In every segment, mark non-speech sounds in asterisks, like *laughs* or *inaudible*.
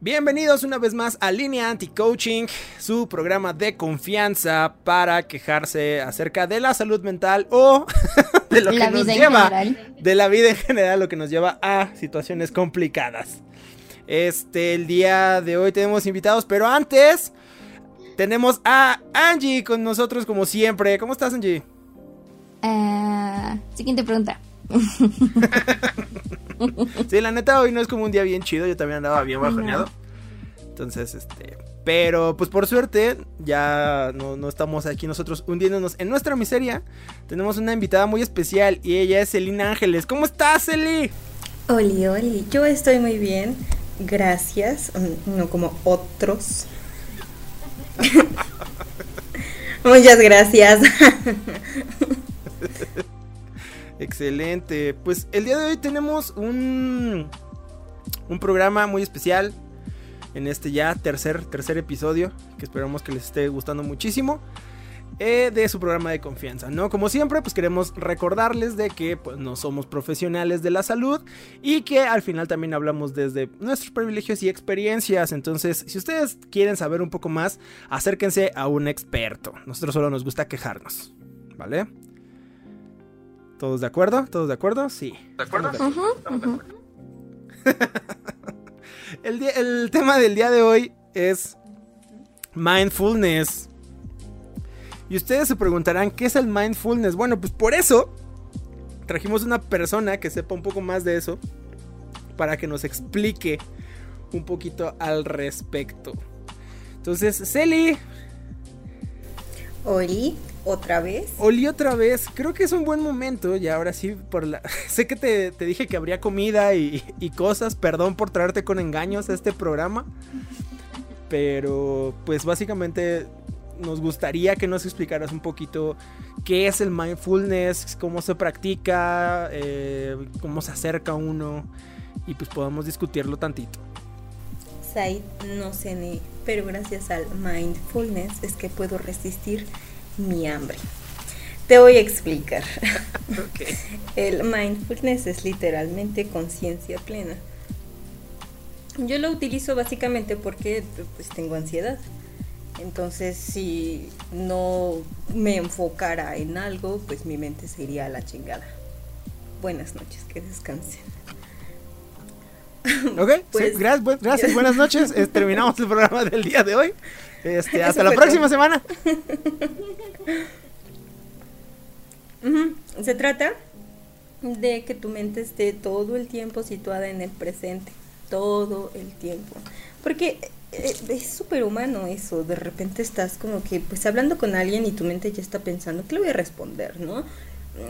Bienvenidos una vez más a Línea Anti-Coaching, su programa de confianza para quejarse acerca de la salud mental o *laughs* de lo La que nos lleva, general. de la vida en general, lo que nos lleva a situaciones complicadas. Este, el día de hoy tenemos invitados, pero antes tenemos a Angie con nosotros como siempre. ¿Cómo estás, Angie? Ah, siguiente pregunta. *laughs* Sí, la neta hoy no es como un día bien chido, yo también andaba bien bajoneado. Entonces, este, pero pues por suerte ya no, no estamos aquí nosotros hundiéndonos en nuestra miseria. Tenemos una invitada muy especial y ella es Celina Ángeles. ¿Cómo estás, Celi? Oli, Oli, yo estoy muy bien, gracias, mm, no como otros. *laughs* Muchas gracias. *laughs* Excelente. Pues el día de hoy tenemos un, un programa muy especial en este ya tercer, tercer episodio, que esperamos que les esté gustando muchísimo. eh, de su programa de confianza, ¿no? Como siempre, pues queremos recordarles de que pues, no somos profesionales de la salud y que al final también hablamos desde nuestros privilegios y experiencias. Entonces, si ustedes quieren saber un poco más, acérquense a un experto. Nosotros solo nos gusta quejarnos, ¿vale? ¿Todos de acuerdo? ¿Todos de acuerdo? Sí. ¿De acuerdo? *laughs* el, día- el tema del día de hoy es mindfulness. Y ustedes se preguntarán, ¿qué es el mindfulness? Bueno, pues por eso trajimos una persona que sepa un poco más de eso para que nos explique un poquito al respecto. Entonces, Celi, Oli, otra vez. Olí otra vez. Creo que es un buen momento. Y ahora sí, por la. *laughs* sé que te, te dije que habría comida y, y cosas. Perdón por traerte con engaños a este programa. Pero, pues básicamente nos gustaría que nos explicaras un poquito qué es el mindfulness, cómo se practica, eh, cómo se acerca uno. Y pues podamos discutirlo tantito. Said no cené, pero gracias al mindfulness es que puedo resistir mi hambre. Te voy a explicar. *laughs* El mindfulness es literalmente conciencia plena. Yo lo utilizo básicamente porque pues, tengo ansiedad. Entonces, si no me enfocara en algo, pues mi mente se iría a la chingada. Buenas noches, que descansen. *laughs* Ok, sí, Pues- gracias, gracias, buenas noches. Eh, terminamos el programa del día de hoy. Este, hasta la próxima todo. semana. *laughs* Se trata de que tu mente esté todo el tiempo situada en el presente, todo el tiempo. Porque eh, es súper humano eso, de repente estás como que pues hablando con alguien y tu mente ya está pensando, ¿qué le voy a responder, no?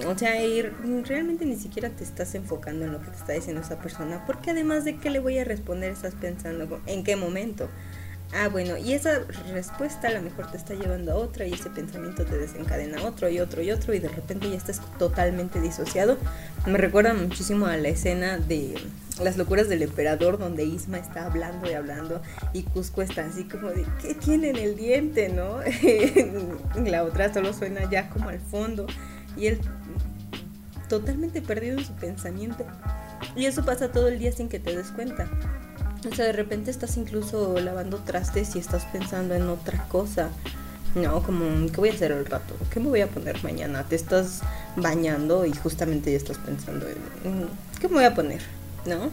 O sea, y realmente ni siquiera te estás enfocando en lo que te está diciendo esa persona, porque además de qué le voy a responder, estás pensando en qué momento. Ah, bueno, y esa respuesta a lo mejor te está llevando a otra y ese pensamiento te desencadena otro y otro y otro y de repente ya estás totalmente disociado. Me recuerda muchísimo a la escena de Las locuras del emperador donde Isma está hablando y hablando y Cusco está así como de ¿qué tiene en el diente, no? *laughs* La otra solo suena ya como al fondo y él totalmente perdido en su pensamiento. Y eso pasa todo el día sin que te des cuenta. O sea, de repente estás incluso lavando trastes y estás pensando en otra cosa. No, como, ¿qué voy a hacer al rato? ¿Qué me voy a poner mañana? Te estás bañando y justamente ya estás pensando en, ¿qué me voy a poner? ¿No?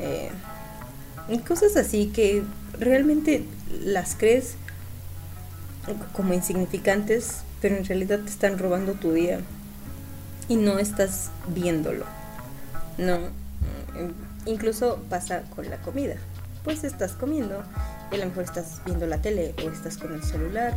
Eh, cosas así que realmente las crees como insignificantes, pero en realidad te están robando tu día y no estás viéndolo. No, incluso pasa con la comida. Pues estás comiendo y a lo mejor estás viendo la tele o estás con el celular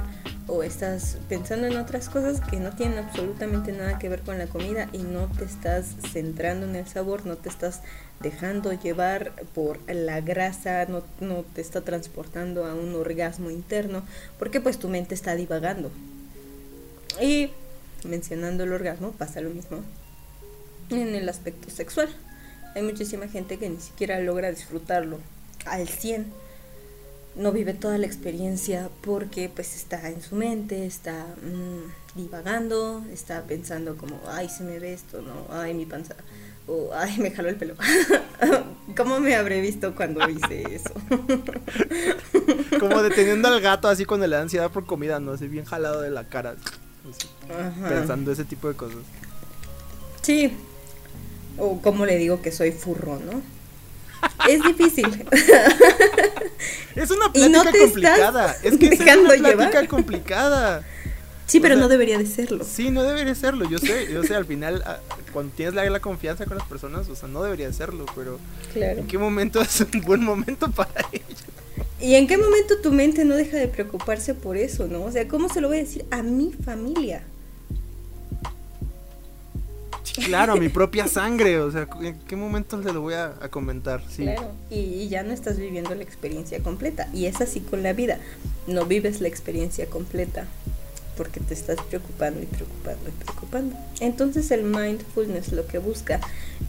o estás pensando en otras cosas que no tienen absolutamente nada que ver con la comida y no te estás centrando en el sabor, no te estás dejando llevar por la grasa, no, no te está transportando a un orgasmo interno, porque pues tu mente está divagando. Y mencionando el orgasmo pasa lo mismo en el aspecto sexual. Hay muchísima gente que ni siquiera logra disfrutarlo al 100 no vive toda la experiencia porque pues está en su mente, está mm, divagando, está pensando como, ay, se me ve esto, no, ay, mi panza, o ay, me jaló el pelo. *laughs* ¿Cómo me habré visto cuando hice eso? *laughs* como deteniendo al gato así le da ansiedad por comida, no así bien jalado de la cara, pensando ese tipo de cosas. Sí, o como le digo que soy furro, ¿no? Es difícil. *laughs* Es una plática complicada. Es que es una plática complicada. Sí, pero no debería de serlo. Sí, no debería serlo. Yo sé, yo sé, al final, ah, cuando tienes la, la confianza con las personas, o sea, no debería de serlo, pero ¿en qué momento es un buen momento para *laughs* ello? ¿Y en qué momento tu mente no deja de preocuparse por eso, no? O sea, ¿cómo se lo voy a decir a mi familia? claro, mi propia sangre, o sea, ¿en qué momento se lo voy a, comentar? Sí. Claro, y, ya no estás viviendo la experiencia completa. Y es así con la vida, no vives la experiencia completa porque te estás preocupando y preocupando y preocupando. Entonces el mindfulness lo que busca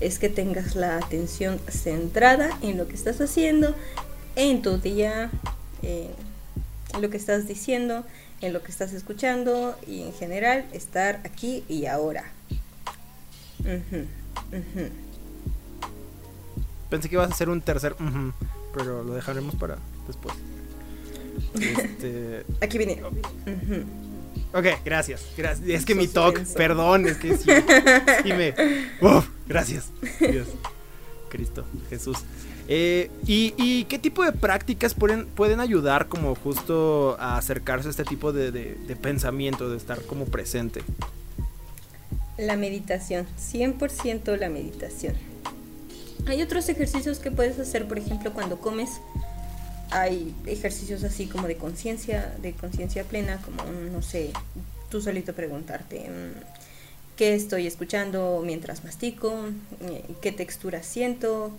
es que tengas la atención centrada en lo que estás haciendo, en tu día, en lo que estás diciendo, en lo que estás escuchando y en general estar aquí y ahora. Pensé que ibas a hacer un tercer, pero lo dejaremos para después. *laughs* Este... Aquí viene. Ok, gracias. gracias. Es que mi talk, perdón, es que sí, *laughs* me. gracias. Dios. Cristo, Jesús. Eh, y, qué tipo de prácticas pueden, pueden ayudar como justo a acercarse a este tipo de, de pensamiento, de estar como presente? La meditación, 100% la meditación. Hay otros ejercicios que puedes hacer, por ejemplo, cuando comes. Hay ejercicios así como de conciencia, de conciencia plena, como, no sé, tú solito preguntarte mm, qué estoy escuchando mientras mastico, eh, qué textura siento,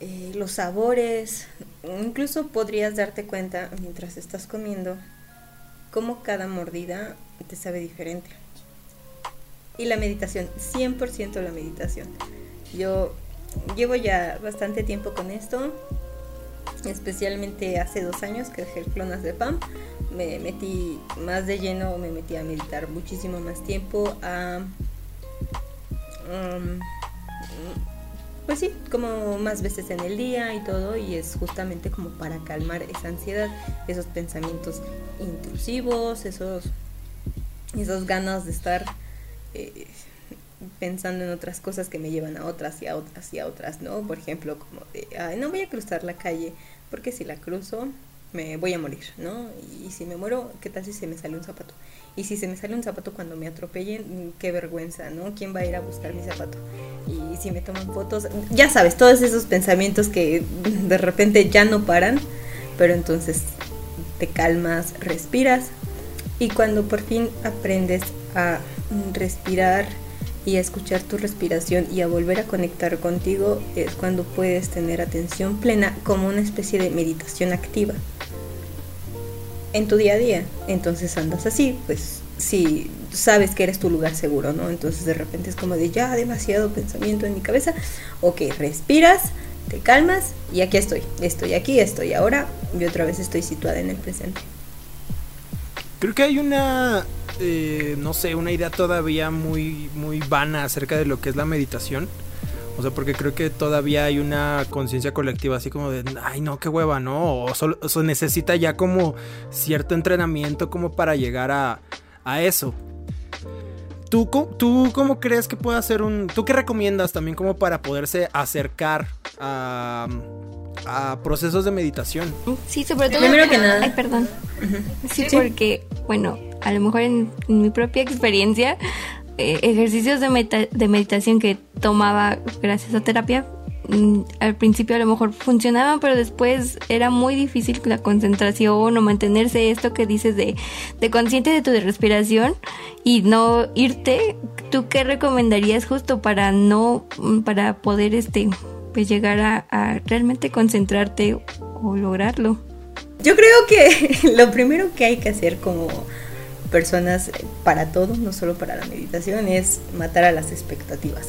eh, los sabores. Incluso podrías darte cuenta mientras estás comiendo cómo cada mordida te sabe diferente y la meditación, 100% la meditación. Yo llevo ya bastante tiempo con esto, especialmente hace dos años que dejé clonas de PAM, me metí más de lleno, me metí a meditar muchísimo más tiempo, a... Um, pues sí, como más veces en el día y todo, y es justamente como para calmar esa ansiedad, esos pensamientos intrusivos, esos, esos ganas de estar eh, pensando en otras cosas que me llevan a otras y a otras y a otras, ¿no? Por ejemplo, como de, ay, no voy a cruzar la calle, porque si la cruzo me voy a morir, ¿no? Y si me muero, ¿qué tal si se me sale un zapato? Y si se me sale un zapato cuando me atropellen, qué vergüenza, ¿no? ¿Quién va a ir a buscar mi zapato? Y si me toman fotos, ya sabes, todos esos pensamientos que de repente ya no paran, pero entonces te calmas, respiras y cuando por fin aprendes a respirar y a escuchar tu respiración y a volver a conectar contigo es cuando puedes tener atención plena como una especie de meditación activa en tu día a día. Entonces andas así, pues si sabes que eres tu lugar seguro, ¿no? Entonces de repente es como de ya demasiado pensamiento en mi cabeza. Ok, respiras, te calmas y aquí estoy. Estoy aquí, estoy ahora y otra vez estoy situada en el presente. Creo que hay una eh, no sé, una idea todavía muy, muy vana acerca de lo que es la meditación. O sea, porque creo que todavía hay una conciencia colectiva así como de, ay no, qué hueva, ¿no? O solo, necesita ya como cierto entrenamiento como para llegar a, a eso. ¿Tú, ¿Tú cómo crees que puede hacer un... ¿Tú qué recomiendas también como para poderse acercar a, a procesos de meditación? Sí, sobre todo... Primero que nada... Ay, perdón. sí, porque, bueno, a lo mejor en, mi propia experiencia, eh, ejercicios de, de meditación que tomaba gracias a terapia, mm, al principio a lo mejor funcionaban, pero después era muy difícil la concentración o mantenerse esto que dices de, de consciente de tu respiración y no irte. ¿Tú qué recomendarías justo para no, mm, para poder este, pues llegar a, a realmente concentrarte o lograrlo? Yo creo que *laughs* lo primero que hay que hacer como personas para todo, no solo para la meditación, es matar a las expectativas.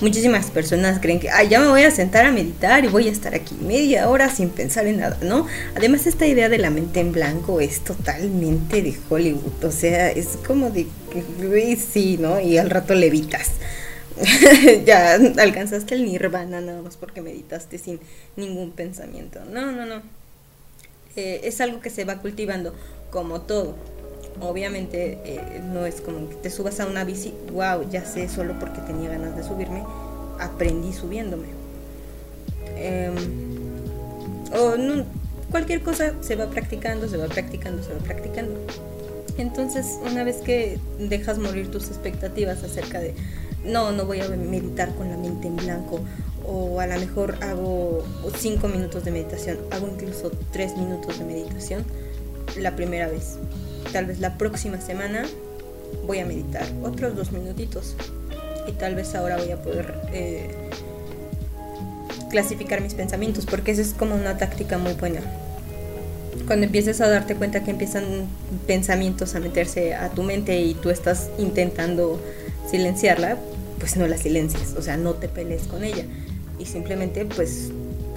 Muchísimas personas creen que, ya me voy a sentar a meditar y voy a estar aquí media hora sin pensar en nada, ¿no? Además, esta idea de la mente en blanco es totalmente de Hollywood, o sea, es como de, sí, ¿no? Y al rato levitas. *laughs* ya alcanzaste el nirvana nada más porque meditaste sin ningún pensamiento. No, no, no. Eh, es algo que se va cultivando como todo obviamente eh, no es como que te subas a una bici, wow, ya sé solo porque tenía ganas de subirme, aprendí subiéndome. Em, o cualquier cosa se va practicando, se va practicando, se va practicando. Entonces, una vez que dejas morir tus expectativas acerca de, no, no voy a meditar con la mente en blanco, o a lo mejor hago cinco minutos de meditación, hago incluso tres minutos de meditación la primera vez tal vez la próxima semana voy a meditar otros dos minutitos y tal vez ahora voy a poder eh, clasificar mis pensamientos porque esa es como una táctica muy buena. Cuando empieces a darte cuenta que empiezan pensamientos a meterse a tu mente y tú estás intentando silenciarla, pues no la silencies, o sea, no te pelees con ella y simplemente pues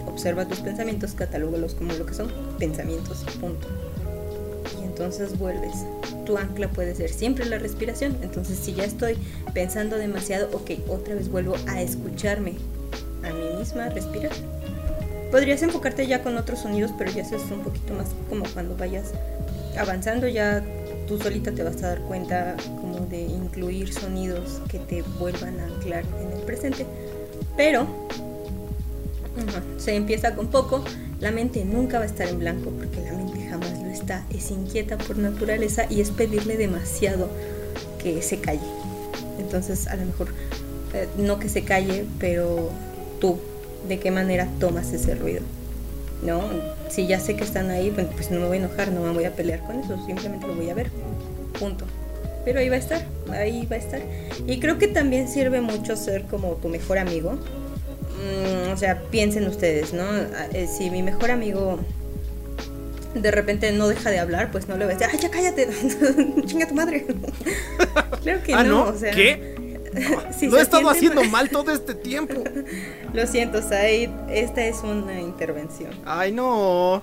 observa tus pensamientos, catalógalos como lo que son, pensamientos, punto entonces vuelves. Tu ancla puede ser siempre la respiración. Entonces si ya estoy pensando demasiado, ok, otra vez vuelvo a escucharme a mí misma respirar. Podrías enfocarte ya con otros sonidos, pero ya eso es un poquito más como cuando vayas avanzando, ya tú solita te vas a dar cuenta como de incluir sonidos que te vuelvan a anclar en el presente. Pero se empieza con poco, la mente nunca va a estar en blanco porque la mente jamás es inquieta por naturaleza y es pedirle demasiado que se calle. Entonces, a lo mejor, eh, no que se calle, pero tú, ¿de qué manera tomas ese ruido? ¿No? Si ya sé que están ahí, pues no me voy a enojar, no me voy a pelear con eso, simplemente lo voy a ver. Punto. Pero ahí va a estar, ahí va a estar. Y creo que también sirve mucho ser como tu mejor amigo. Mm, o sea, piensen ustedes, ¿no? Eh, si mi mejor amigo de repente no deja de hablar, pues no le ves, ay, ya cállate, *laughs* chinga tu madre. *laughs* claro que ah, no, o sea. ¿Qué? *laughs* No, he estado haciendo mal todo este tiempo. *laughs* Lo siento, Said, esta es una intervención. Ay, no.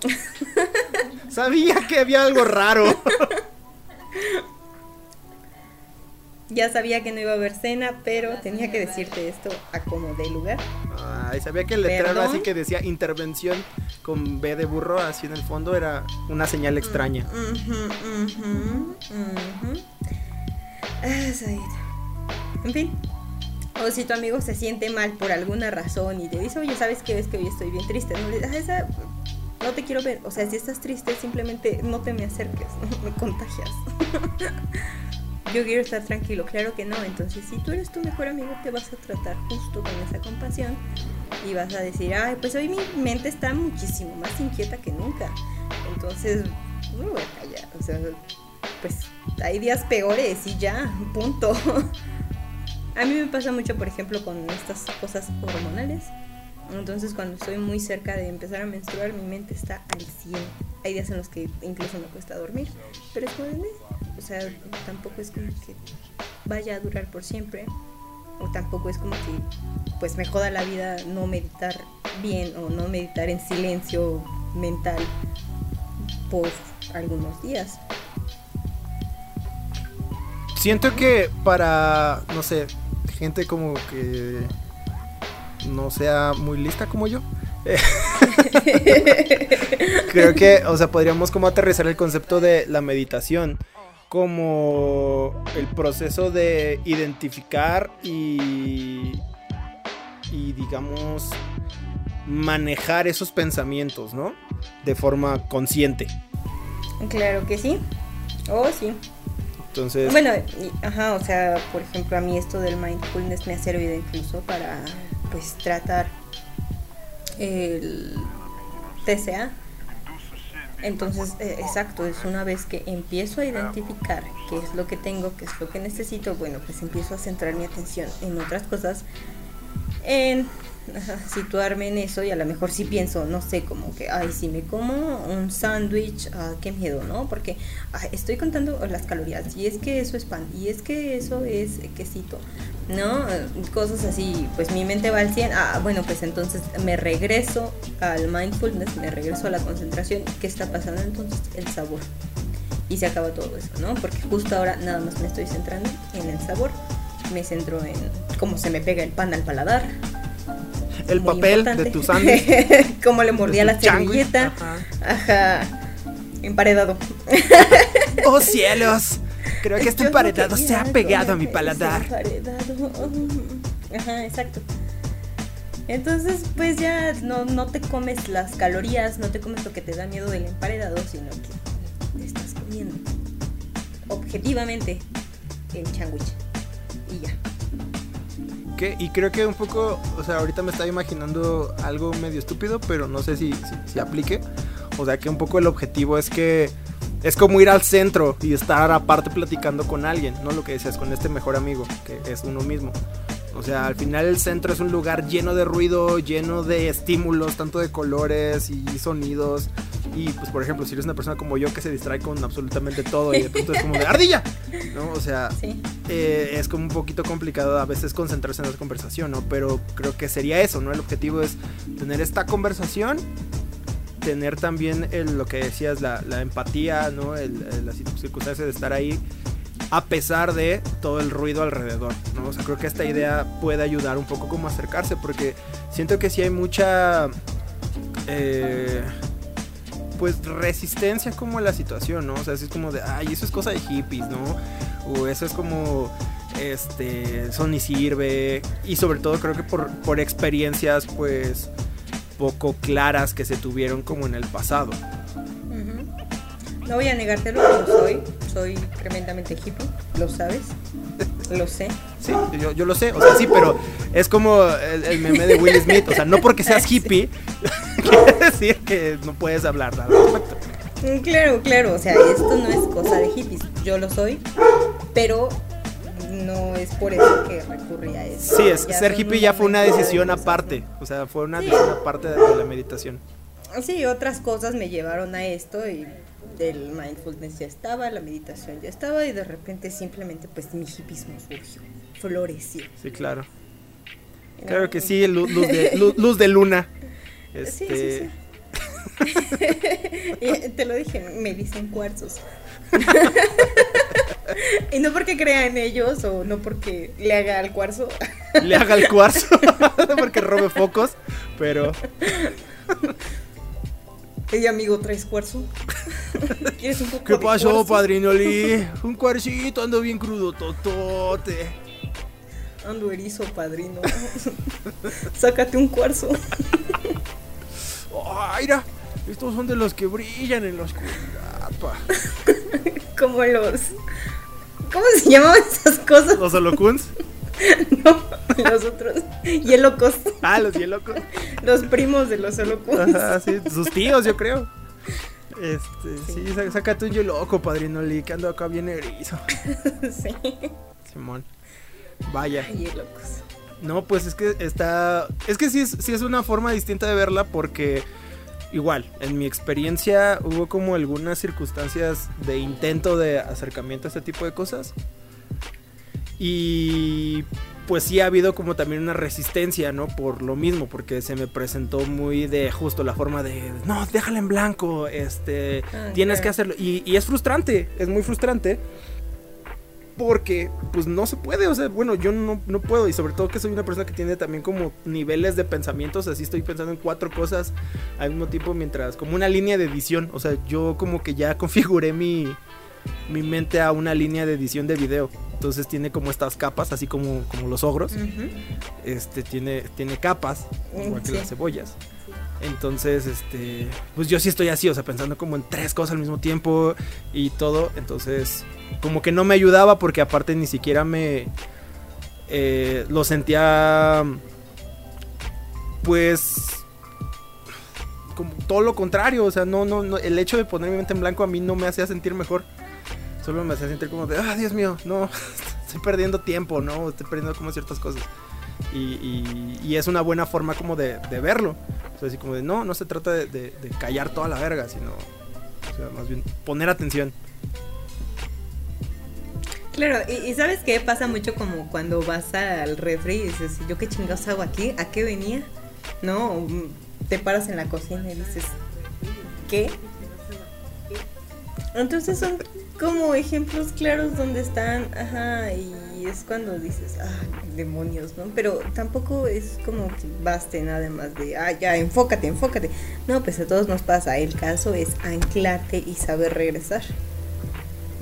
Sabía que había algo raro. *laughs* Ya sabía que no iba a haber cena, pero tenía que decirte esto a como de lugar. Ay, sabía que el letrero así que decía intervención con B de burro así en el fondo era una señal extraña. Ah, en fin. O si tu amigo se siente mal por alguna razón y te dice, oye, ¿sabes qué? Es que hoy estoy bien triste. No, ah, no te quiero ver. O sea, si estás triste, simplemente no te me acerques, *laughs* me contagias. *laughs* yo quiero estar tranquilo, claro que no. Entonces, si tú eres tu mejor amigo, te vas a tratar justo con esa compasión y vas a decir, ay, pues hoy mi mente está muchísimo más inquieta que nunca. Entonces, no me voy a callar. O sea, pues hay días peores y ya, punto. *laughs* a mí me pasa mucho, por ejemplo, con estas cosas hormonales. Entonces, cuando estoy muy cerca de empezar a menstruar, mi mente está al 100. Hay días en los que incluso me cuesta dormir, pero es como o sea, tampoco es como que vaya a durar por siempre, o tampoco es como que pues me joda la vida no meditar bien o no meditar en silencio mental por algunos días. Siento que para, no sé, gente como que no sea muy lista como yo. *laughs* Creo que, o sea, podríamos como aterrizar el concepto de la meditación como el proceso de identificar y, y digamos, manejar esos pensamientos, ¿no? De forma consciente. Claro que sí. Oh, sí. Bueno, ajá, o sea, por ejemplo, a mí esto del mindfulness me ha servido incluso para, pues, tratar el TCA. Entonces, eh, exacto, es una vez que empiezo a identificar qué es lo que tengo, qué es lo que necesito, bueno, pues empiezo a centrar mi atención en otras cosas, en *laughs* situarme en eso y a lo mejor si pienso, no sé, como que, ay, si me como un sándwich, ah, qué miedo, ¿no? Porque estoy contando las calorías y es que eso es pan y es que eso es quesito, ¿no? Cosas así, pues mi mente va al 100, ah, bueno, pues entonces me regreso al mindfulness, me regreso a la concentración, ¿qué está pasando entonces? El sabor. Y se acaba todo eso, ¿no? Porque justo ahora nada más me estoy centrando en el sabor, me centro en cómo se me pega el pan al paladar, el papel de tu sándwich. *laughs* Como le mordía la servilleta. Ajá. Emparedado. *laughs* ¡Oh cielos! Creo que este emparedado se ha pegado a mi paladar. Emparedado. Ajá, exacto. Entonces, pues ya no, no te comes las calorías, no te comes lo que te da miedo del emparedado, sino que te estás comiendo objetivamente el sándwich. Y ya. Y creo que un poco, o sea, ahorita me estaba imaginando algo medio estúpido, pero no sé si, si, aplique. O sea, que un poco el objetivo es que es como ir al centro y estar aparte platicando con alguien, ¿no? Lo que decías, con este mejor amigo, que es uno mismo. O sea, al final el centro es un lugar lleno de ruido, lleno de estímulos, tanto de colores y sonidos. Y pues, por ejemplo, si eres una persona como yo que se distrae con absolutamente todo y de pronto es como de ardilla, ¿no? O sea, eh, es como un poquito complicado a veces concentrarse en la conversación, ¿no? Pero creo que sería eso, ¿no? El objetivo es tener esta conversación, tener también el, lo que decías, la, empatía, ¿no? El, la circunstancia de estar ahí a pesar de todo el ruido alrededor, ¿no? O sea, creo que esta idea puede ayudar un poco como acercarse, porque siento que si hay mucha... Eh, pues resistencia como a la situación, ¿no? O sea, es como de, ay, eso es cosa de hippies, ¿no? O eso es como, este, eso ni sirve. Y sobre todo creo que por, por experiencias, pues, poco claras que se tuvieron como en el pasado. No voy a negártelo, lo soy. Soy tremendamente hippie, lo sabes. Lo sé. Sí, yo, yo, lo sé, o sea, sí, pero es como el, el, meme de Will Smith, o sea, no porque seas *laughs* hippie, *laughs* quiere decir que no puedes hablar al respecto. Mm, claro, claro, o sea, esto no es cosa de hippies, yo lo soy, pero no es por eso que recurrí a eso. Sí, es, ser hippie ya fue una decisión aparte, o sea, fue una decisión aparte de la meditación. Sí, otras cosas me llevaron a esto y del mindfulness ya estaba, la meditación ya estaba y de repente simplemente pues mi hipismo surgió, floreció. Sí, claro. Claro que sí, luz, de, luz, de luna. *laughs* Sí, sí, este, sí. *laughs* te lo dije, me dicen cuarzos. *laughs* y no porque crea en ellos o no porque le haga al cuarzo. le haga al cuarzo, porque robe focos, pero... Hey amigo, ¿traes cuarzo? *laughs* ¿Quieres un poco ¿Qué pasó, padrino Lee? *laughs* Un cuarcito, ando bien crudo, totote. Ando erizo, padrino. *laughs* Sácate un cuarzo. Ay, mira, estos son de los que brillan en la oscuridad, pa. Como los. ¿Cómo se llamaban esas cosas? ¿Los holocuns? *laughs* no, los otros. Hielocos. Ah, los hielocos. los primos de los holocuns. Ajá, sí, sus tíos, yo creo. Este, sí, sí sácate un hielo padrino Lee, que ando acá bien erizo. *laughs* sí. Simón. Vaya. No, pues es que está. Es que sí es, sí es una forma distinta de verla porque. Igual, en mi experiencia hubo como algunas circunstancias de intento de acercamiento a este tipo de cosas. Y pues sí ha habido como también una resistencia, ¿no? Por lo mismo, porque se me presentó muy de justo la forma de, no, déjala en blanco, este, tienes que hacerlo. Y, y, es frustrante, es muy frustrante. Porque, pues no se puede, o sea, bueno, yo no, no puedo. Y sobre todo que soy una persona que tiene también como niveles de pensamientos, así estoy pensando en cuatro cosas al mismo tiempo mientras, como una línea de edición. O sea, yo como que ya *laughs* configuré mi, mi mente a una línea de edición de video. Entonces tiene como estas capas, así como, como los ogros. Este tiene, tiene capas, igual que las cebollas. Entonces, este, pues yo sí estoy así, o sea, pensando como en tres cosas al mismo tiempo y todo. Entonces, como que no me ayudaba porque aparte ni siquiera me eh, lo sentía, pues, como todo lo contrario, o sea, no, no, no, el hecho de poner mi mente en blanco a mí no me hacía sentir mejor. Solo me hacía sentir como de, ah, Dios mío, no, *laughs* estoy perdiendo tiempo, ¿no? Estoy perdiendo como ciertas cosas. Y, y, es una buena forma como de, de, verlo. O sea, así como de, no, no se trata de, de, callar toda la verga, sino, o sea, más bien poner atención. Claro, y, sabes qué pasa mucho como cuando vas al refri y dices, ¿yo qué chingados hago aquí? ¿A qué venía? ¿No? Te paras en la cocina y dices, ¿qué? Entonces son como ejemplos claros donde están, ajá, y es cuando dices, ah, demonios, ¿no? Pero tampoco es como que baste nada más de, ah, ya, enfócate, enfócate. No, pues a todos nos pasa, el caso es anclarte y saber regresar.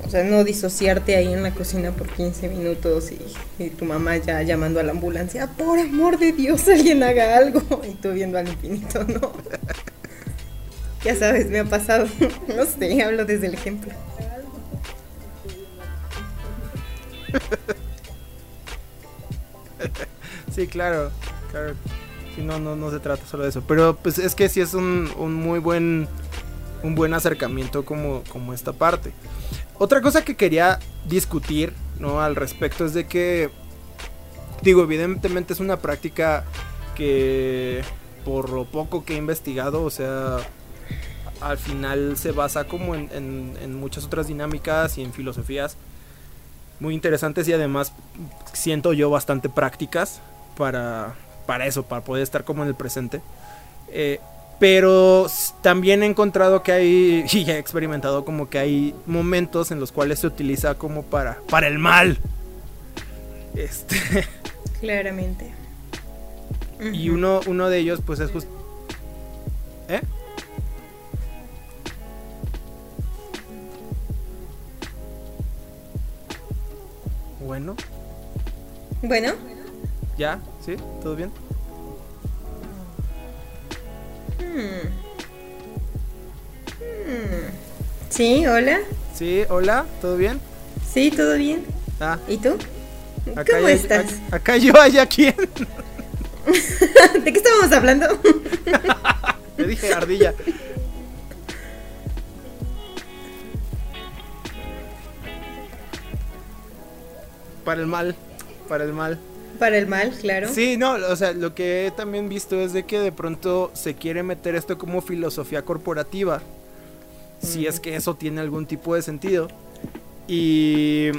O sea, no disociarte ahí en la cocina por 15 minutos y, y, tu mamá ya llamando a la ambulancia, por amor de Dios, alguien haga algo. *laughs* Y tú viendo al infinito, ¿no? ya sabes, me ha pasado. *laughs* no sé, hablo desde el ejemplo. *laughs* sí, claro. Sí, no, no, se trata solo de eso. Pero pues es que sí es un, muy buen un buen acercamiento como, como esta parte. Otra cosa que quería discutir, ¿no? Al respecto es de que, digo, evidentemente es una práctica que por lo poco que he investigado, o sea, al final se basa como en, en muchas otras dinámicas y en filosofías muy interesantes y además siento yo bastante prácticas para, para eso, para poder estar como en el presente. Eh, pero también he encontrado que hay, *laughs* y he experimentado como que hay momentos en los cuales se utiliza como para, para el mal. Este. *laughs* Claramente. Y uno, uno de ellos, pues es justo. ¿Eh? Bueno. Bueno. ¿Ya? ¿Sí? ¿Todo bien? Hmm. Hmm. Sí, hola. Sí, hola, ¿todo bien? Sí, todo bien. Ah. ¿Y tú? Acá ¿Cómo hay- estás? Acá, acá yo, allá quién. *laughs* ¿De qué estábamos hablando? *laughs* Le dije ardilla. Para el mal, para el mal. Para el mal, claro. Sí, no, o sea, lo que he también visto es de que de pronto se quiere meter esto como filosofía corporativa. Si es que eso tiene algún tipo de sentido. Y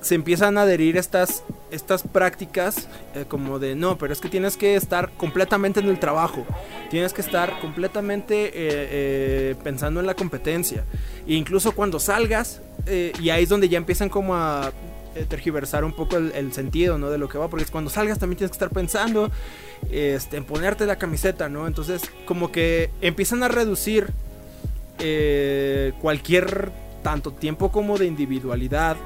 se empiezan a adherir estas, estas prácticas eh, como de no, pero es que tienes que estar completamente en el trabajo. Tienes que estar completamente eh, eh, pensando en la competencia. E incluso cuando salgas, eh, y ahí es donde ya empiezan como a eh, tergiversar un poco el, sentido, ¿no? De lo que va, porque cuando salgas también tienes que estar pensando este, en ponerte la camiseta, ¿no? Entonces, como que empiezan a reducir eh, cualquier tanto tiempo como de individualidad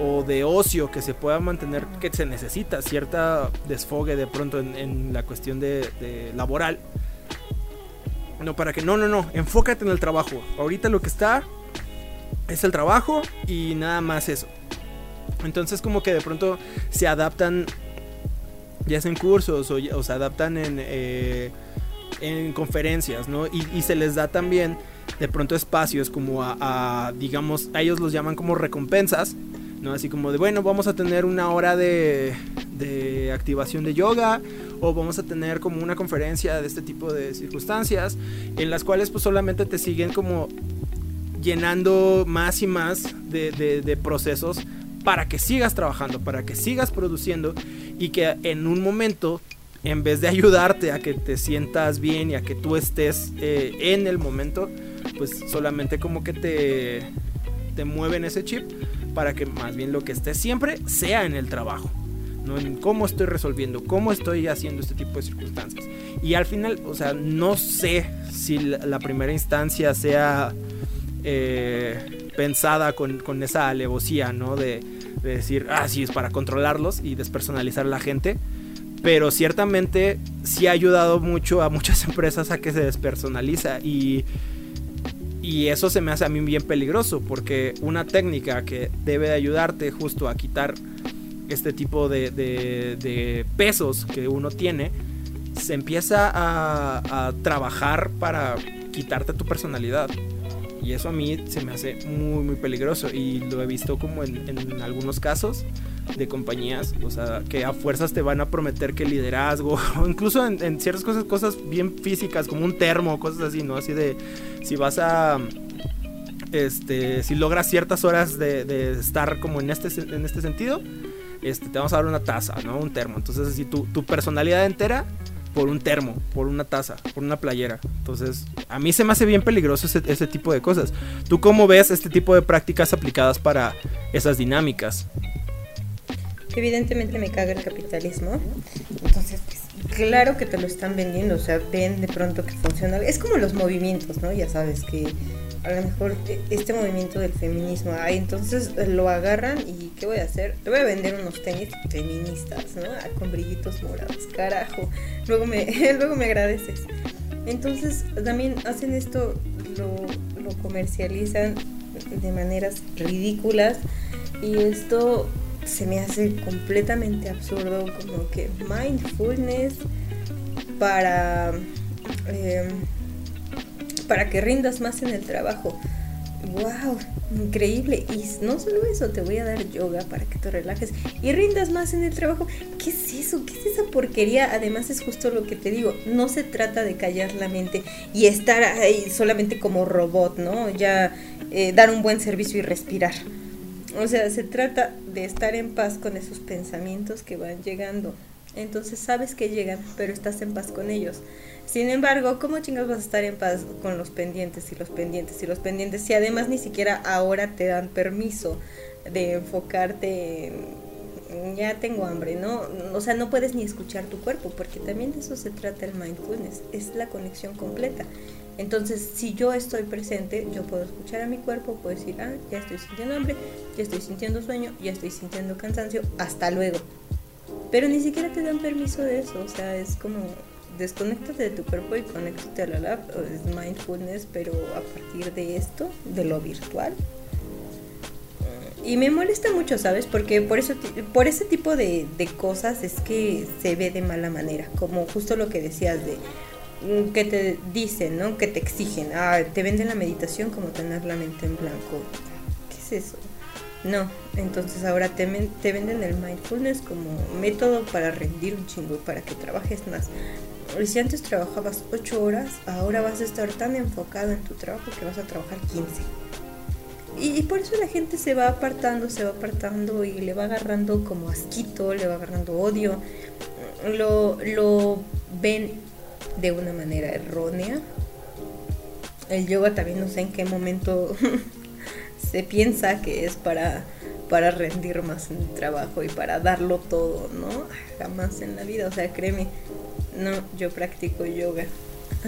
o de ocio que se pueda mantener, que se necesita cierta desfogue de pronto en, en la cuestión de, de laboral. No, para que no, no, no, enfócate en el trabajo. Ahorita lo que está es el trabajo y nada más eso. Entonces como que de pronto se adaptan, ya sea en cursos o, se adaptan en, eh, en conferencias, ¿no? Y, se les da también de pronto espacios como a, a, digamos, a ellos los llaman como recompensas, ¿no? Así como de, bueno, vamos a tener una hora de, de activación de yoga o vamos a tener como una conferencia de este tipo de circunstancias en las cuales pues solamente te siguen como llenando más y más de- de procesos para que sigas trabajando, para que sigas produciendo y que en un momento, en vez de ayudarte a que te sientas bien y a que tú estés eh, en el momento, pues solamente como que te, te mueven ese chip para que más bien lo que estés siempre sea en el trabajo. ¿no? En cómo estoy resolviendo, cómo estoy haciendo este tipo de circunstancias. Y al final, o sea, no sé si la, primera instancia sea eh, pensada con, con esa alevosía, ¿no? De, de decir, ah, sí, es para controlarlos y despersonalizar a la gente. Pero ciertamente sí ha ayudado mucho a muchas *laughs* empresas a que se despersonaliza y, y eso se me hace a mí bien peligroso porque una técnica que debe de ayudarte justo a quitar este tipo de, pesos que uno tiene se empieza a, trabajar para quitarte tu personalidad. Y eso a mí se me hace muy, muy peligroso. Y lo he visto como en, algunos casos de compañías, o sea, que a fuerzas te van a prometer que liderazgo, *laughs* o incluso en, ciertas cosas, cosas bien físicas, como un termo, cosas así, ¿no? Así de, si vas a, este, si logras ciertas horas de, estar como en este, en este sentido, este, te vamos a dar una taza, ¿no? Un termo. Entonces, así tu, tu personalidad entera por un termo, por una taza, por una playera. Entonces, a mí se me hace bien peligroso ese, tipo de cosas. ¿Tú cómo ves este tipo de prácticas aplicadas para esas dinámicas? Evidentemente me caga el capitalismo. Entonces, pues, claro que te lo están vendiendo. O sea, ven de pronto que funciona. Es como los movimientos, ¿no? Ya sabes que a lo mejor este movimiento del feminismo, ay, entonces eh, lo agarran y ¿qué voy a hacer? Te voy a vender unos tenis feministas, ¿no? Ah, con brillitos morados, carajo. Luego me, *laughs* luego me agradeces. Entonces también hacen esto, lo, lo comercializan de maneras ridículas y esto se me hace completamente absurdo, como que mindfulness para... Eh, para que rindas más en el trabajo. ¡Wow! Increíble. Y no solo eso, te voy a dar yoga para que te relajes y rindas más en el trabajo. ¿Qué es eso? ¿Qué es esa porquería? Además es justo lo que te digo. No se trata de callar la mente y estar ahí solamente como robot, ¿no? Ya eh, dar un buen servicio y respirar. O sea, se trata de estar en paz con esos pensamientos que van llegando. Entonces sabes que llegan, pero estás en paz con ellos. Sin embargo, ¿cómo chingas vas a estar en paz con los pendientes y los pendientes y los pendientes si además ni siquiera ahora te dan permiso de enfocarte en ya tengo hambre, ¿no? O sea, no puedes ni escuchar tu cuerpo, porque también de eso se trata el mindfulness, es la conexión completa. Entonces, si yo estoy presente, yo puedo escuchar a mi cuerpo, puedo decir, ah, ya estoy sintiendo hambre, ya estoy sintiendo sueño, ya estoy sintiendo cansancio, hasta luego. Pero ni siquiera te dan permiso de eso, o sea, es como desconéctate de tu cuerpo y conéctate a la lab, es mindfulness, pero a partir de esto, de lo virtual. Y me molesta mucho, ¿sabes? Porque por eso por ese tipo de, de cosas es que se ve de mala manera, como justo lo que decías de mm, que te dicen, ¿no? Que te exigen, ah, te venden la meditación como tener la mente en blanco. ¿Qué es eso? No, entonces ahora te, te, venden el mindfulness como método para rendir un chingo, para que trabajes más. Y si antes trabajabas 8 horas, ahora vas a estar tan enfocado en tu trabajo que vas a trabajar 15. Y, por eso la gente se va apartando, se va apartando y le va agarrando como asquito, le va agarrando odio. Lo, lo ven de una manera errónea. El yoga también no sé en qué momento *laughs* se piensa que es para, para rendir más en el trabajo y para darlo todo, ¿no? Jamás en la vida, o sea, créeme, no, yo practico yoga.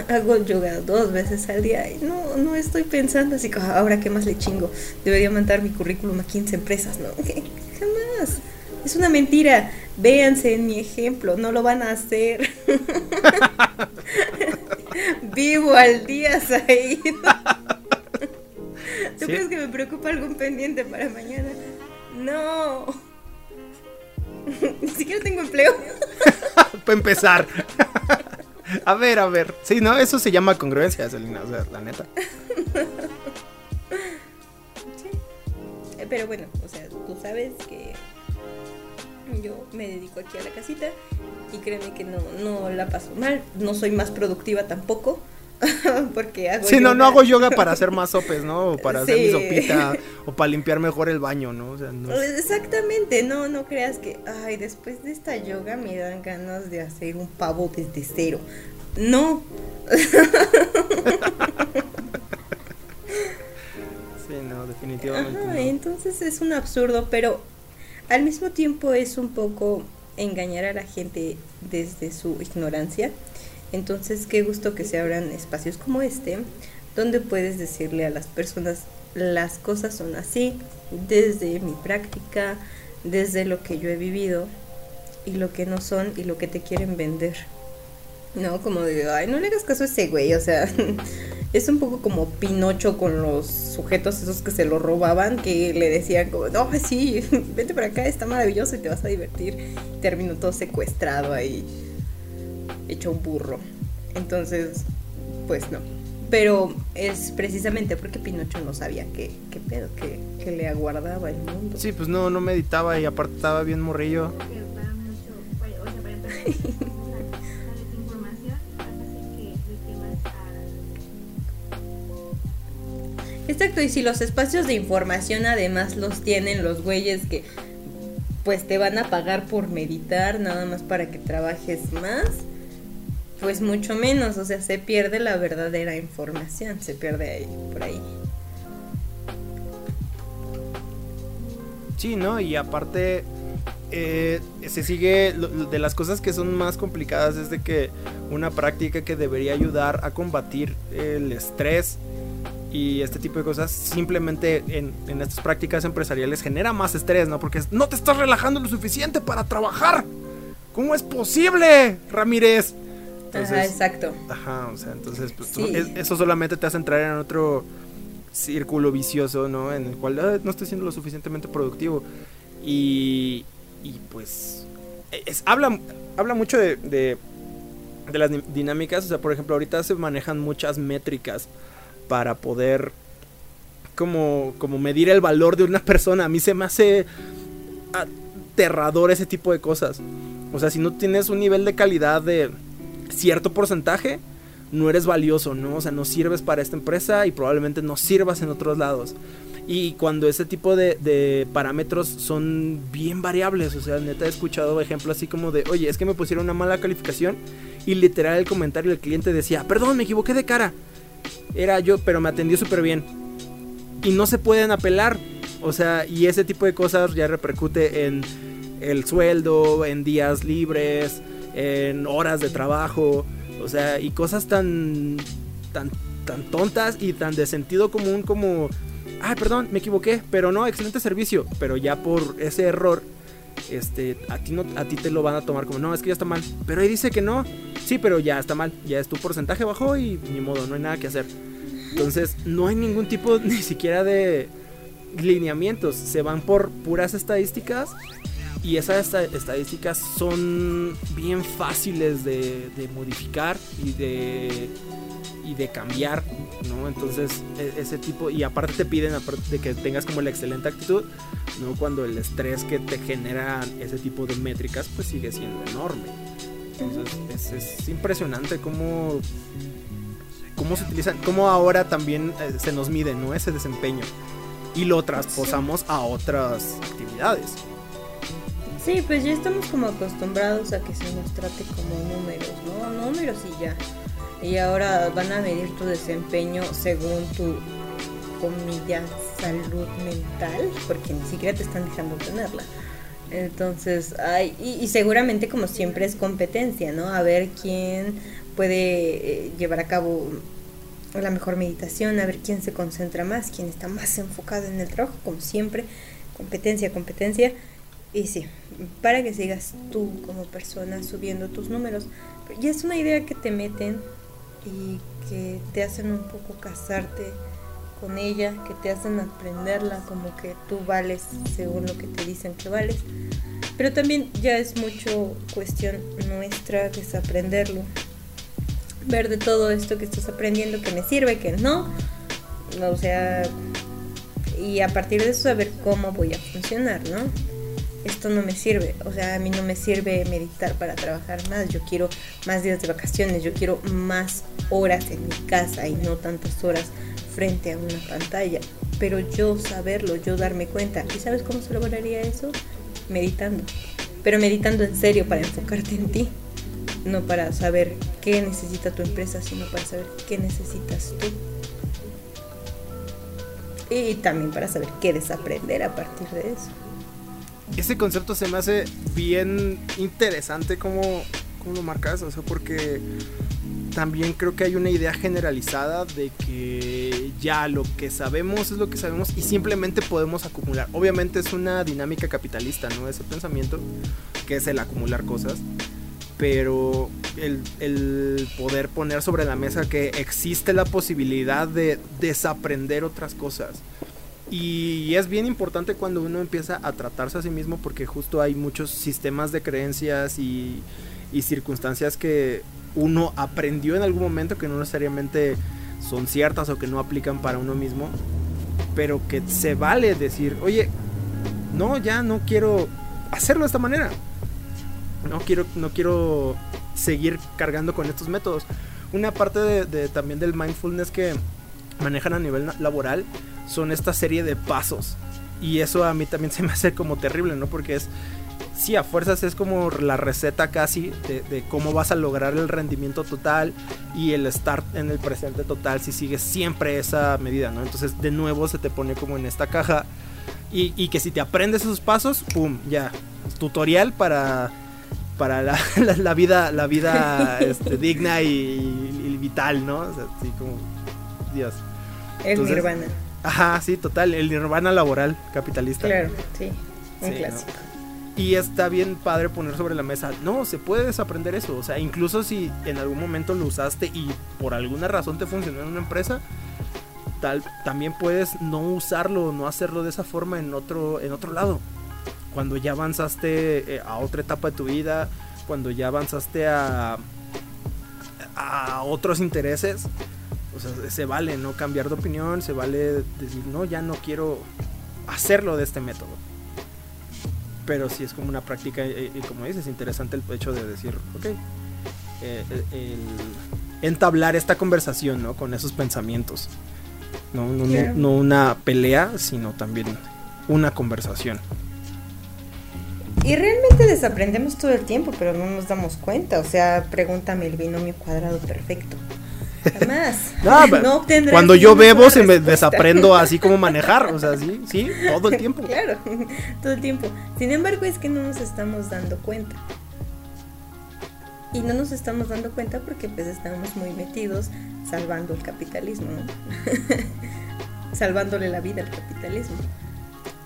Hago yoga dos veces al día y no, no estoy pensando así, ahora qué más le chingo. Debería mandar mi currículum a 15 empresas, ¿no? *laughs* Jamás. Es una mentira. Véanse en mi ejemplo, no lo van a hacer. *laughs* *laughs* Vivo al día, Said. ¿Tú crees que me preocupa algún pendiente para mañana? No. *laughs* Ni siquiera tengo empleo. *laughs* Para empezar. *laughs* a ver, a ver. Sí, no, eso se llama congruencia, Selina, o sea, la neta. Sí. Eh, pero bueno, o sea, tú sabes que yo me dedico aquí a la casita y créeme que no, no la paso mal. No soy más productiva tampoco. *laughs* porque hago Sí, no, no hago yoga para hacer más sopes, ¿no? O para hacer mi sopita *laughs* o para limpiar mejor el baño, ¿no? Exactamente, no, no creas que, ay, después de esta yoga me dan ganas de hacer un pavo desde cero. No. *laughs* sí, no, definitivamente. Entonces es un absurdo, pero al mismo tiempo es un poco engañar a la gente desde su ignorancia entonces, qué gusto que se abran espacios como este, donde puedes decirle a las personas, las cosas son así, desde mi práctica, desde lo que yo he vivido, y lo que no son, y lo que te quieren vender. No, como de, ay, no le hagas caso a ese güey, o sea, *laughs* es un poco como Pinocho con los sujetos esos que se lo robaban, que le decían como, no, sí, *laughs* vente para acá, está maravilloso y te vas a divertir. Terminó todo secuestrado ahí hecho un burro. Entonces, pues no. Pero es precisamente porque Pinocho no sabía qué, qué pedo, que, que le aguardaba el mundo. Sí, pues no, no meditaba y aparte estaba bien morrillo. Exacto, y si los espacios de información además los tienen los güeyes que pues te van a pagar por meditar nada más para que trabajes más, pues mucho menos, o sea, se pierde la verdadera información, se pierde ahí, por ahí. Sí, ¿no? Y aparte, eh, se sigue, de las cosas que son más complicadas es de que una práctica que debería ayudar a combatir el estrés y este tipo de cosas, simplemente en, en estas prácticas empresariales genera más estrés, ¿no? Porque no te estás relajando lo suficiente para trabajar. ¿Cómo es posible, Ramírez? Ajá, Entonces, exacto. Ajá, o sea, entonces pues, Sí. eso solamente te hace entrar en otro círculo vicioso, ¿no? En el cual "Ah, no estoy siendo lo suficientemente productivo. Y, y pues es- habla, habla mucho de, de, de las di- dinámicas. O sea, por ejemplo, ahorita se manejan muchas métricas para poder como, como medir el valor de una persona. A mí se me hace aterrador ese tipo de cosas. O sea, si no tienes un nivel de calidad de cierto porcentaje, no eres valioso, ¿no? O sea, no sirves para esta empresa y probablemente no sirvas en otros lados. Y cuando ese tipo de, parámetros son bien variables, o sea, neta he escuchado ejemplos así como de, oye, es que me pusieron una mala calificación y literal el comentario del cliente decía, perdón, me equivoqué de cara. Era yo, pero me atendió súper bien. Y no se pueden apelar. O sea, y ese tipo de cosas ya repercute en el sueldo, en días libres, en horas de trabajo. O sea, y cosas tan, tan, tan tontas y tan de sentido común como, ay, perdón, me equivoqué, pero no, excelente servicio. Pero ya por ese error, este, a ti, no, a ti te lo van a tomar como, no, es que ya está mal. Pero ahí dice que no, sí, pero ya está mal. Ya es tu porcentaje bajó y ni modo, no hay nada que hacer. Entonces, no hay ningún tipo *laughs* ni siquiera de lineamientos. Se van por puras estadísticas. Y esas esta- estadísticas son bien fáciles de, de modificar y de, y de cambiar, ¿no? Entonces, e- ese tipo, y aparte te piden, aparte de que tengas como la excelente actitud, ¿no? Cuando el estrés que te generan ese tipo de métricas, pues sigue siendo enorme. Entonces, es, es impresionante cómo, cómo se utilizan, cómo ahora también eh, se nos mide, ¿no? Ese desempeño. Y lo trasposamos a otras actividades. Sí, pues ya estamos como acostumbrados a que se nos trate como números, ¿no? Números y ya. Y ahora van a medir tu desempeño según tu, comillas, salud mental, porque ni siquiera te están dejando tenerla. Entonces, ay, y, y seguramente como siempre es competencia, ¿no? A ver quién puede eh, llevar a cabo la mejor meditación, a ver quién se concentra más, quién está más enfocado en el trabajo, como siempre, competencia, competencia. Y sí, para que sigas tú como persona subiendo tus números. Ya es una idea que te meten y que te hacen un poco casarte con ella, que te hacen aprenderla como que tú vales según lo que te dicen que vales. Pero también ya es mucho cuestión nuestra desaprenderlo. Ver de todo esto que estás aprendiendo que me sirve, que no. O sea, y a partir de eso saber cómo voy a funcionar, ¿no? Esto no me sirve, o sea, a mí no me sirve meditar para trabajar más, yo quiero más días de vacaciones, yo quiero más horas en mi casa y no tantas horas frente a una pantalla, pero yo saberlo, yo darme cuenta, ¿y sabes cómo se lograría eso? Meditando, pero meditando en serio para enfocarte en ti, no para saber qué necesita tu empresa, sino para saber qué necesitas tú y también para saber qué desaprender a partir de eso. Ese concepto se me hace bien interesante como, como lo marcas, o sea, porque también creo que hay una idea generalizada de que ya lo que sabemos es lo que sabemos y simplemente podemos acumular. Obviamente es una dinámica capitalista, ¿no? Ese pensamiento, que es el acumular cosas. Pero el, el poder poner sobre la mesa que existe la posibilidad de desaprender otras cosas. Y es bien importante cuando uno empieza a tratarse a sí mismo porque justo hay muchos sistemas de creencias y y circunstancias que uno aprendió en algún momento que no necesariamente son ciertas o que no aplican para uno mismo, pero que se vale decir, oye, no, ya no quiero hacerlo de esta manera. No quiero, no quiero seguir cargando con estos métodos. Una parte de, también del mindfulness que manejan a nivel laboral son esta serie de pasos. Y eso a mí también se me hace como terrible, ¿no? Porque es, sí, a fuerzas es como la receta casi de, cómo vas a lograr el rendimiento total y el estar en el presente total si sigues siempre esa medida, ¿no? Entonces de nuevo se te pone como en esta caja y, que si te aprendes esos pasos, ¡pum! Ya, tutorial para para la, *laughs* vida la vida este, *laughs* digna y, vital, ¿no? O sea, así como Dios. El nirvana. Ajá, sí, total, el nirvana laboral capitalista. Claro, sí, un clásico. Y está bien padre poner sobre la mesa, no, se puede desaprender eso, o sea, incluso si en algún momento lo usaste y por alguna razón te funcionó en una empresa, tal, también puedes no usarlo, no hacerlo de esa forma en otro, en otro lado. Cuando ya avanzaste eh, a otra etapa de tu vida, cuando ya avanzaste a, a otros intereses, o sea, se vale no cambiar de opinión, se vale decir, no, ya no quiero hacerlo de este método. Pero si es como una práctica, y, como dices, es interesante el hecho de decir, ok, eh, entablar esta conversación, ¿no? Con esos pensamientos. No, no, no, una pelea, sino también una conversación. Y realmente desaprendemos todo el tiempo, pero no nos damos cuenta. O sea, pregúntame el binomio cuadrado perfecto. Jamás. no, cuando yo bebo se me desaprendo así como *laughs* manejar, o sea, sí, sí, todo el tiempo. claro, *laughs* todo el tiempo. Sin embargo, es que no nos estamos dando cuenta. Y no nos estamos dando cuenta porque pues estamos muy metidos salvando el capitalismo, *laughs* salvándole la vida al capitalismo.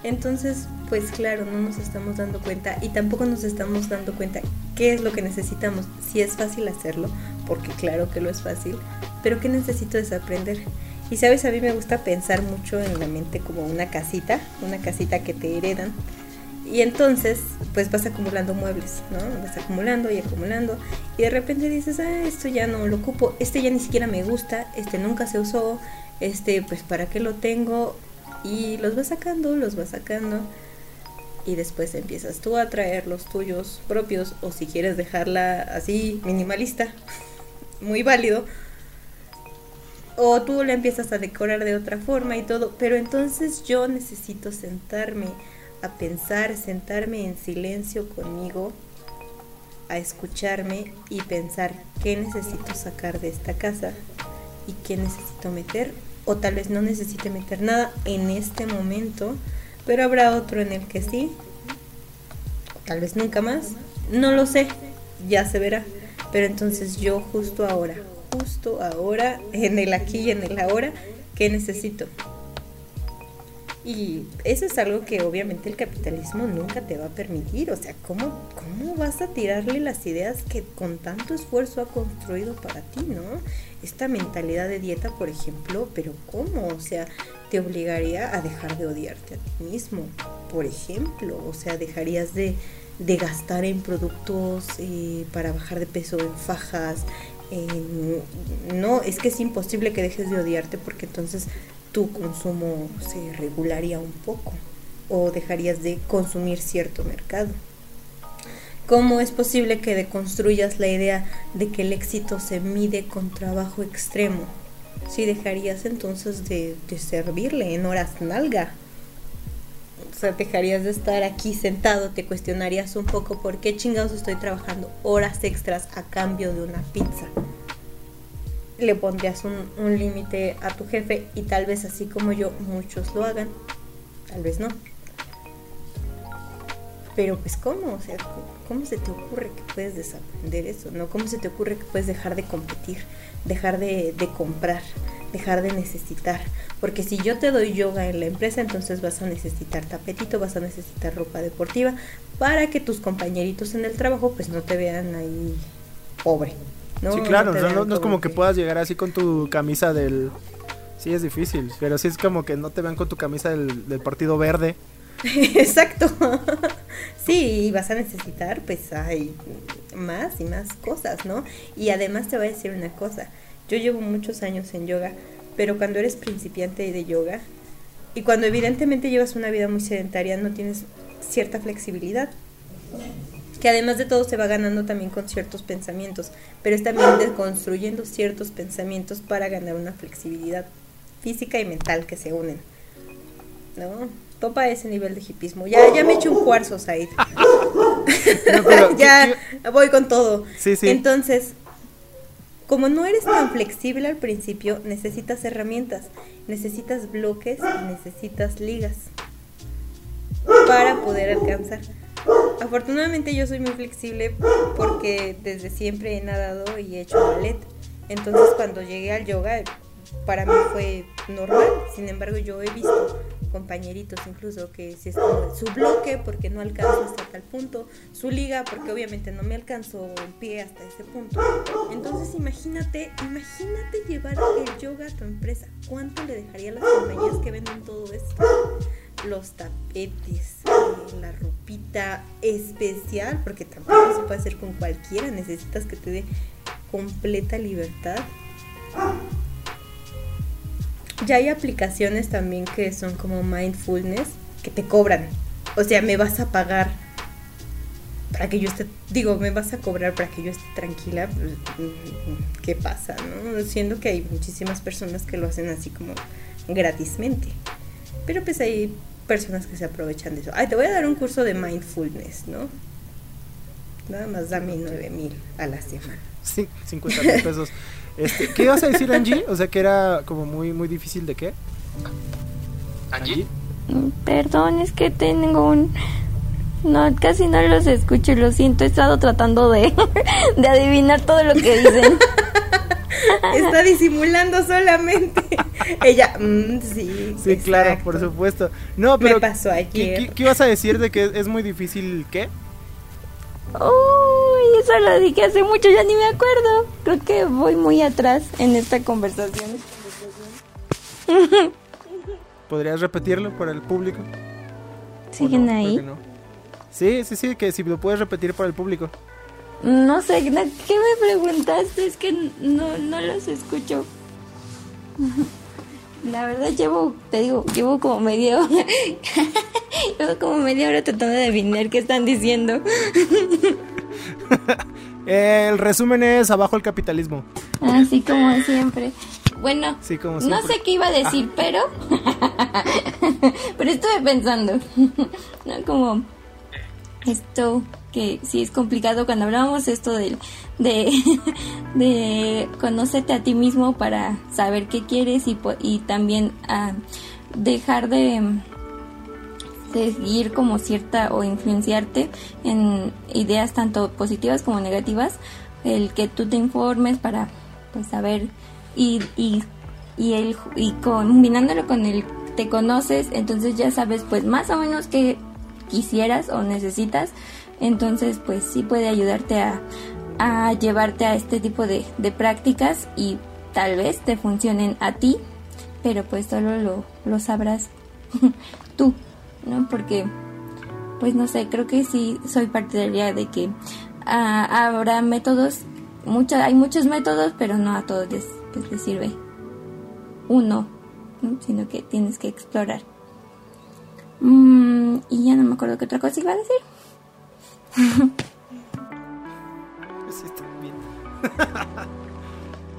Entonces, pues claro, no nos estamos dando cuenta y tampoco nos estamos dando cuenta qué es lo que necesitamos. Si es fácil hacerlo, porque claro que lo es fácil, pero ¿qué necesito desaprender? Y sabes, a mí me gusta pensar mucho en la mente como una casita, una casita que te heredan. Y entonces, pues vas acumulando muebles, ¿no? Vas acumulando y acumulando. Y de repente dices, ah, esto ya no lo ocupo, este ya ni siquiera me gusta, este nunca se usó, este, pues para qué lo tengo. Y los vas sacando, los vas sacando. Y después empiezas tú a traer los tuyos propios. O si quieres dejarla así, minimalista, *laughs* muy válido. O tú la empiezas a decorar de otra forma y todo. Pero entonces yo necesito sentarme a pensar, sentarme en silencio conmigo, a escucharme y pensar qué necesito sacar de esta casa y qué necesito meter. O tal vez no necesite meter nada en este momento, pero habrá otro en el que sí. Tal vez nunca más. No lo sé, ya se verá. Pero entonces yo justo ahora, justo ahora, en el aquí y en el ahora, ¿qué necesito? Y eso es algo que obviamente el capitalismo nunca te va a permitir. O sea, ¿cómo, ¿cómo vas a tirarle las ideas que con tanto esfuerzo ha construido para ti, no? Esta mentalidad de dieta, por ejemplo, pero ¿cómo? O sea, te obligaría a dejar de odiarte a ti mismo, por ejemplo. O sea, dejarías de, de gastar en productos eh, para bajar de peso, en fajas. no, es que es imposible que dejes de odiarte porque entonces tu consumo se regularía un poco o dejarías de consumir cierto mercado. ¿Cómo es posible que deconstruyas la idea de que el éxito se mide con trabajo extremo? Si dejarías entonces de, servirle en horas nalga. O sea, dejarías de estar aquí sentado, te cuestionarías un poco por qué chingados estoy trabajando horas extras a cambio de una pizza le pondrías un, límite a tu jefe y tal vez así como yo muchos lo hagan, tal vez no. Pero pues cómo, o sea, ¿cómo se te ocurre que puedes desaprender eso? ¿No? ¿Cómo se te ocurre que puedes dejar de competir, dejar de, de comprar, dejar de necesitar? Porque si yo te doy yoga en la empresa, entonces vas a necesitar tapetito, vas a necesitar ropa deportiva para que tus compañeritos en el trabajo pues no te vean ahí pobre, sí, claro, no, es como que... puedas llegar así con tu camisa del... Sí, es difícil, pero sí es como que no te vean con tu camisa del, Partido Verde. *laughs* Exacto. *laughs* Sí, vas a necesitar, pues hay más y más cosas, ¿no? Y además te voy a decir una cosa, yo llevo muchos años en yoga, pero cuando eres principiante de yoga y cuando evidentemente llevas una vida muy sedentaria, no tienes cierta flexibilidad, que además de todo se va ganando también con ciertos pensamientos, pero es también construyendo ciertos pensamientos para ganar una flexibilidad física y mental que se unen. ¿No? Topa ese nivel de hipismo. Ya, ya me he hecho un cuarzo, Said. *laughs* ya voy con todo. Sí, sí. Entonces, como no eres tan flexible al principio, necesitas herramientas, necesitas bloques necesitas ligas para poder alcanzar. Afortunadamente yo soy muy flexible porque desde siempre he nadado y he hecho ballet. Entonces cuando llegué al yoga para mí fue normal. Sin embargo yo he visto compañeritos incluso que si es como su bloque porque no alcanzo hasta tal punto, su liga porque obviamente no me alcanzó el pie hasta ese punto. Entonces imagínate, imagínate llevar el yoga a tu empresa. ¿Cuánto le dejaría a las compañías que venden todo esto? los tapetes, eh, la ropita especial, porque tampoco se puede hacer con cualquiera, necesitas que te dé completa libertad. Ya hay aplicaciones también que son como mindfulness, que te cobran. O sea, me vas a pagar para que yo esté, digo, me vas a cobrar para que yo esté tranquila. Pues, ¿Qué pasa? No? Siendo que hay muchísimas personas que lo hacen así como gratismente. Pero pues hay personas que se aprovechan de eso. Ay, te voy a dar un curso de mindfulness, ¿no? Nada más dame 9 mil a la semana. Sí, 50 mil pesos. *laughs* Este, ¿Qué ibas a decir, Angie? O sea, que era como muy, muy difícil de qué? Angie. Mm, perdón, es que tengo un... No, casi no los escucho, lo siento, he estado tratando de, *laughs* de adivinar todo lo que dicen. *laughs* Está disimulando solamente. *laughs* Ella, mm, sí. Sí, claro, por supuesto. No, pero. Me pasó ¿qué, qué, ibas a decir de que es muy difícil qué? Uy, eso lo dije hace mucho, ya ni me acuerdo. Creo que voy muy atrás en esta conversación. *laughs* ¿Podrías repetirlo para el público? ¿Siguen ahí? Sí, sí, sí, que si lo puedes repetir para el público. No sé, ¿qué me preguntaste? Es que no, no los escucho. *laughs* La verdad llevo, te digo, llevo como media *laughs* llevo como media hora tratando de adivinar qué están diciendo. *laughs* el resumen es abajo el capitalismo. Así como siempre. Bueno, no sé qué iba a decir, ah. pero *laughs* pero estuve pensando, *laughs* no como esto que sí es complicado cuando hablamos esto de, de, conocerte a ti mismo para saber qué quieres y, y también ah, dejar de seguir como cierta o influenciarte en ideas tanto positivas como negativas el que tú te informes para pues saber. Y, y, y, el, y combinándolo con el te conoces entonces ya sabes pues más o menos qué quisieras o necesitas entonces, pues sí puede ayudarte a, llevarte a este tipo de, prácticas y tal vez te funcionen a ti, pero pues solo lo, lo sabrás *laughs* tú, ¿no? Porque, pues no sé, creo que sí soy partidaria de que ah, habrá métodos, hay muchos métodos, pero no a todos les, les sirve uno, sino que tienes que explorar. Mm, y ya no me acuerdo qué otra cosa iba a decir. *laughs* sí, está bien. *laughs*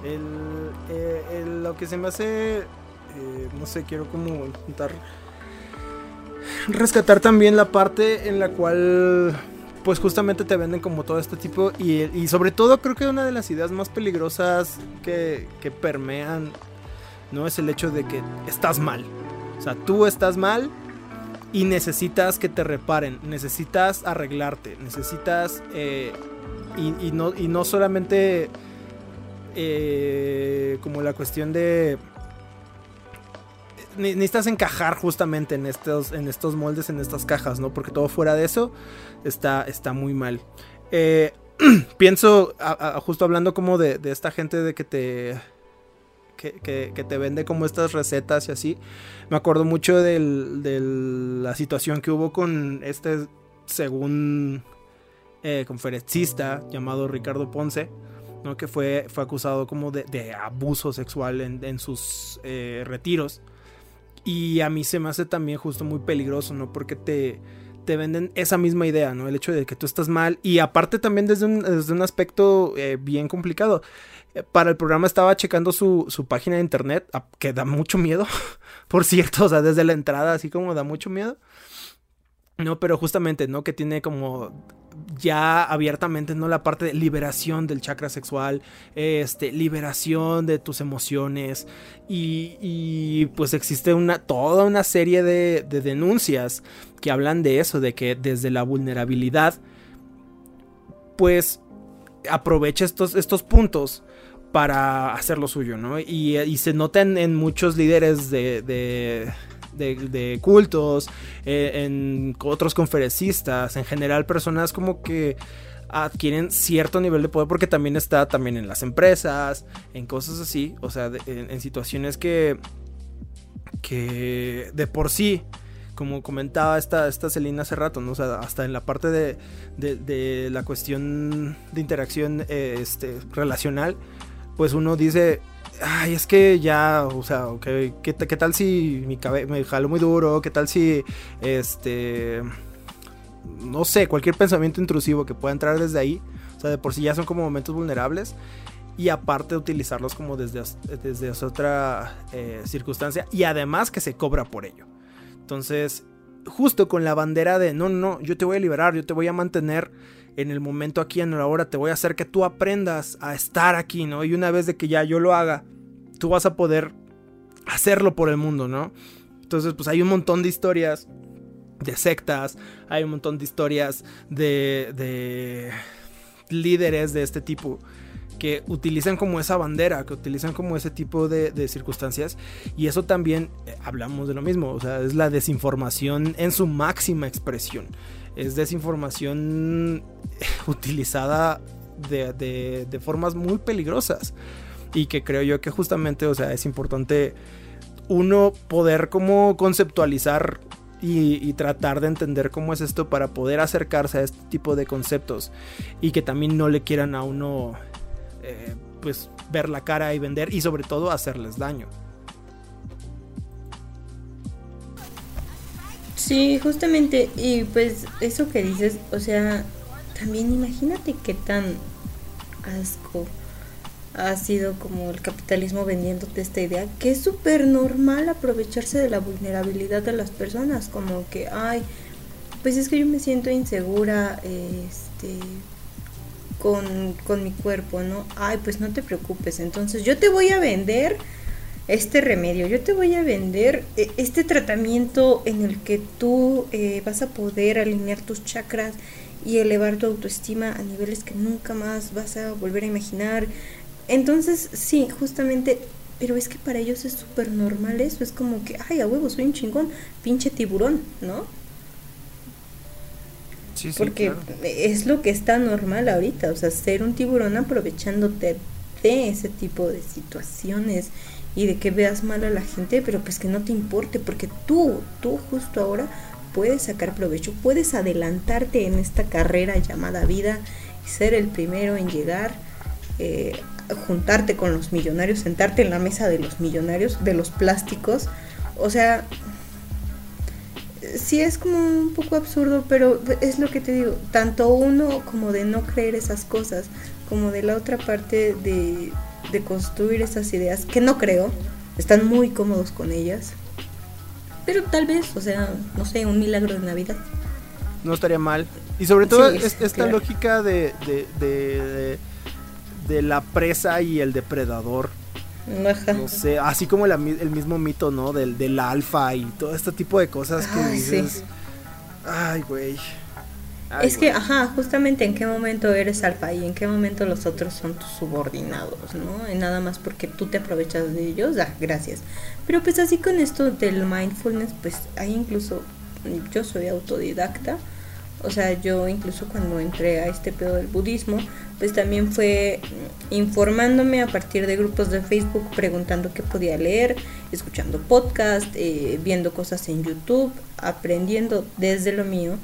Eh, lo que se me hace, eh, no sé, quiero como intentar rescatar también la parte en la cual pues justamente te venden como todo este tipo y, y, sobre todo creo que una de las ideas más peligrosas que, permean no es el hecho de que estás mal. O sea, tú estás mal y necesitas que te reparen, necesitas arreglarte, necesitas eh, y, no, y no solamente eh, como la cuestión de necesitas encajar justamente en estos, en estos moldes, en estas cajas, ¿no? Porque todo fuera de eso está, está muy mal. Eh, *clears throat* pienso, justo hablando como de, esta gente de que te que, te vende como estas recetas y así. Me acuerdo mucho de la situación que hubo con este según eh, conferencista llamado Ricardo Ponce, ¿no? que fue, fue acusado como de, abuso sexual en, sus eh, retiros. Y a mí se me hace también justo muy peligroso, ¿no? Porque te, te venden esa misma idea, ¿no? El hecho de que tú estás mal. Y aparte también desde un, desde un aspecto eh, bien complicado. Para el programa estaba checando su, su página de internet, que da mucho miedo, *laughs* por cierto, o sea, desde la entrada, así como da mucho miedo. No, pero justamente, ¿no? Que tiene como ya abiertamente, ¿no? La parte de liberación del chakra sexual, este, liberación de tus emociones y, pues existe una, toda una serie de, denuncias que hablan de eso, de que desde la vulnerabilidad, pues aprovecha estos, estos puntos para hacer lo suyo, ¿no? Y, se notan en muchos líderes de de, cultos, eh, en otros conferencistas, en general personas como que adquieren cierto nivel de poder porque también está también en las empresas, en cosas así, o sea, en, situaciones que que de por sí como comentaba esta, esta Celina hace rato, ¿no? O sea, hasta en la parte de, de, la cuestión de interacción eh, este, relacional, pues uno dice, ay, es que ya, o sea, ¿qué, qué tal si mi cabeza me jalo muy duro? ¿Qué tal si, este, no sé, cualquier pensamiento intrusivo que pueda entrar desde ahí? O sea, de por sí ya son como momentos vulnerables. Y aparte utilizarlos como desde, desde otra eh, circunstancia. Y además que se cobra por ello. Entonces, justo con la bandera de, no, no, yo te voy a liberar, yo te voy a mantener en el momento aquí, en la hora, te voy a hacer que tú aprendas a estar aquí, ¿no? Y una vez de que ya yo lo haga, tú vas a poder hacerlo por el mundo, ¿no? Entonces, pues hay un montón de historias de sectas, hay un montón de historias de, de líderes de este tipo que utilizan como esa bandera, que utilizan como ese tipo de, circunstancias. Y eso también, eh, hablamos de lo mismo, o sea, es la desinformación en su máxima expresión es desinformación utilizada de, formas muy peligrosas. Y que creo yo que justamente, o sea, es importante uno poder como conceptualizar y, tratar de entender cómo es esto para poder acercarse a este tipo de conceptos y que también no le quieran a uno eh, pues ver la cara y vender y sobre todo hacerles daño. Sí, justamente, y pues eso que dices, o sea, también imagínate qué tan asco ha sido como el capitalismo vendiéndote esta idea, que es súper normal aprovecharse de la vulnerabilidad de las personas, como que, ay, pues es que yo me siento insegura, este, con, con mi cuerpo, ¿no? Ay, pues no te preocupes, entonces yo te voy a vender este remedio. Yo te voy a vender eh, este tratamiento en el que tú eh, vas a poder alinear tus chakras y elevar tu autoestima a niveles que nunca más vas a volver a imaginar. Entonces, sí, justamente, pero es que para ellos es súper normal eso. Es como que, ay, a huevo, soy un chingón, pinche tiburón, ¿no? Sí, sí, Porque es lo que está normal ahorita, o sea, ser un tiburón aprovechándote de ese tipo de situaciones y de que veas mal a la gente, pero pues que no te importe, porque tú, tú justo ahora puedes sacar provecho, puedes adelantarte en esta carrera llamada vida y ser el primero en llegar, eh, juntarte con los millonarios, sentarte en la mesa de los millonarios, de los plásticos, o sea, sí es como un poco absurdo, pero es lo que te digo, tanto uno como de no creer esas cosas, como de la otra parte de de construir esas ideas, que no creo, están muy cómodos con ellas. Pero tal vez, o sea, no sé, un milagro de Navidad. No estaría mal. Y sobre todo esta lógica de, de, de, la presa y el depredador. No sé, así como el mismo mito, ¿no? Del, del alfa y todo este tipo de cosas que dices. Ay, güey es que, ajá, justamente en qué momento eres alfa y en qué momento los otros son tus subordinados, ¿no? Y nada más porque tú te aprovechas de ellos, ah, gracias. Pero pues así con esto del mindfulness, pues hay incluso, yo soy autodidacta, o sea, yo incluso cuando entré a este pedo del budismo, pues también fue informándome a partir de grupos de Facebook, preguntando qué podía leer, escuchando podcast, eh, viendo cosas en YouTube, aprendiendo desde lo mío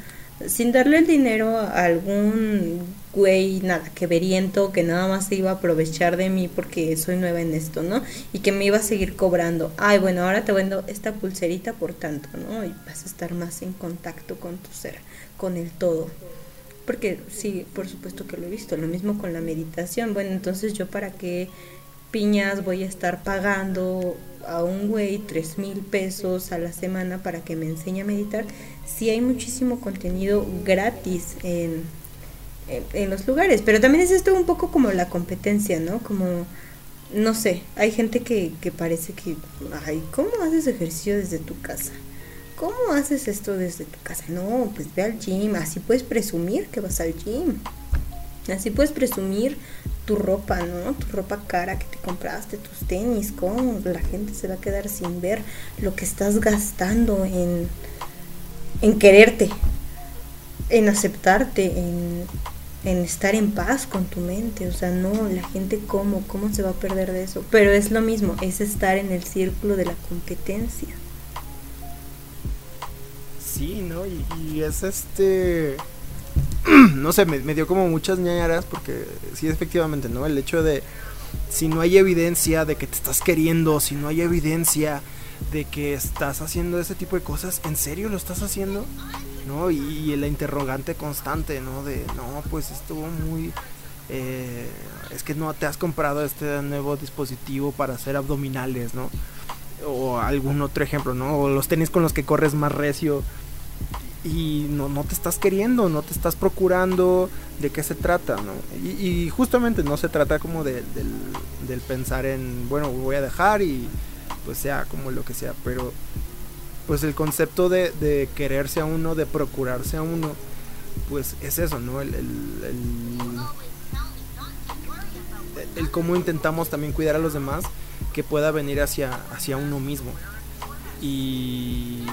sin darle el dinero a algún güey nada que veriento que nada más se iba a aprovechar de mí porque soy nueva en esto, ¿no? Y que me iba a seguir cobrando. Ay, bueno, ahora te vendo esta pulserita por tanto, ¿no? Y vas a estar más en contacto con tu ser, con el todo. Porque sí, por supuesto que lo he visto, lo mismo con la meditación. Bueno, entonces yo para qué piñas voy a estar pagando a un güey tres mil pesos a la semana para que me enseñe a meditar si hay muchísimo contenido gratis en, en, los lugares pero también es esto un poco como la competencia no como no sé hay gente que, que parece que ay cómo haces ejercicio desde tu casa cómo haces esto desde tu casa no pues ve al gym así puedes presumir que vas al gym así puedes presumir tu ropa, ¿no? Tu ropa cara que te compraste, tus tenis, ¿cómo la gente se va a quedar sin ver lo que estás gastando en, en quererte, en aceptarte, en, en estar en paz con tu mente? O sea, no, la gente cómo, cómo se va a perder de eso. Pero es lo mismo, es estar en el círculo de la competencia. Sí, ¿no? Y, y es este *clears throat* no sé, me, dio como muchas ñañaras porque sí, efectivamente, ¿no? El hecho de si no hay evidencia de que te estás queriendo, si no hay evidencia de que estás haciendo ese tipo de cosas, ¿en serio lo estás haciendo? ¿No? Y, la interrogante constante, ¿no? De, no, pues estuvo muy... Eh, es que no te has comprado este nuevo dispositivo para hacer abdominales, ¿no? O algún otro ejemplo, ¿no? O los tenis con los que corres más recio y no, no te estás queriendo, no te estás procurando de qué se trata, ¿no? Y, justamente no se trata como de, del, pensar en, bueno, voy a dejar y pues sea como lo que sea, pero pues el concepto de, quererse a uno, de procurarse a uno, pues es eso, ¿no? El, el, el, cómo intentamos también cuidar a los demás que pueda venir hacia, hacia uno mismo. Y,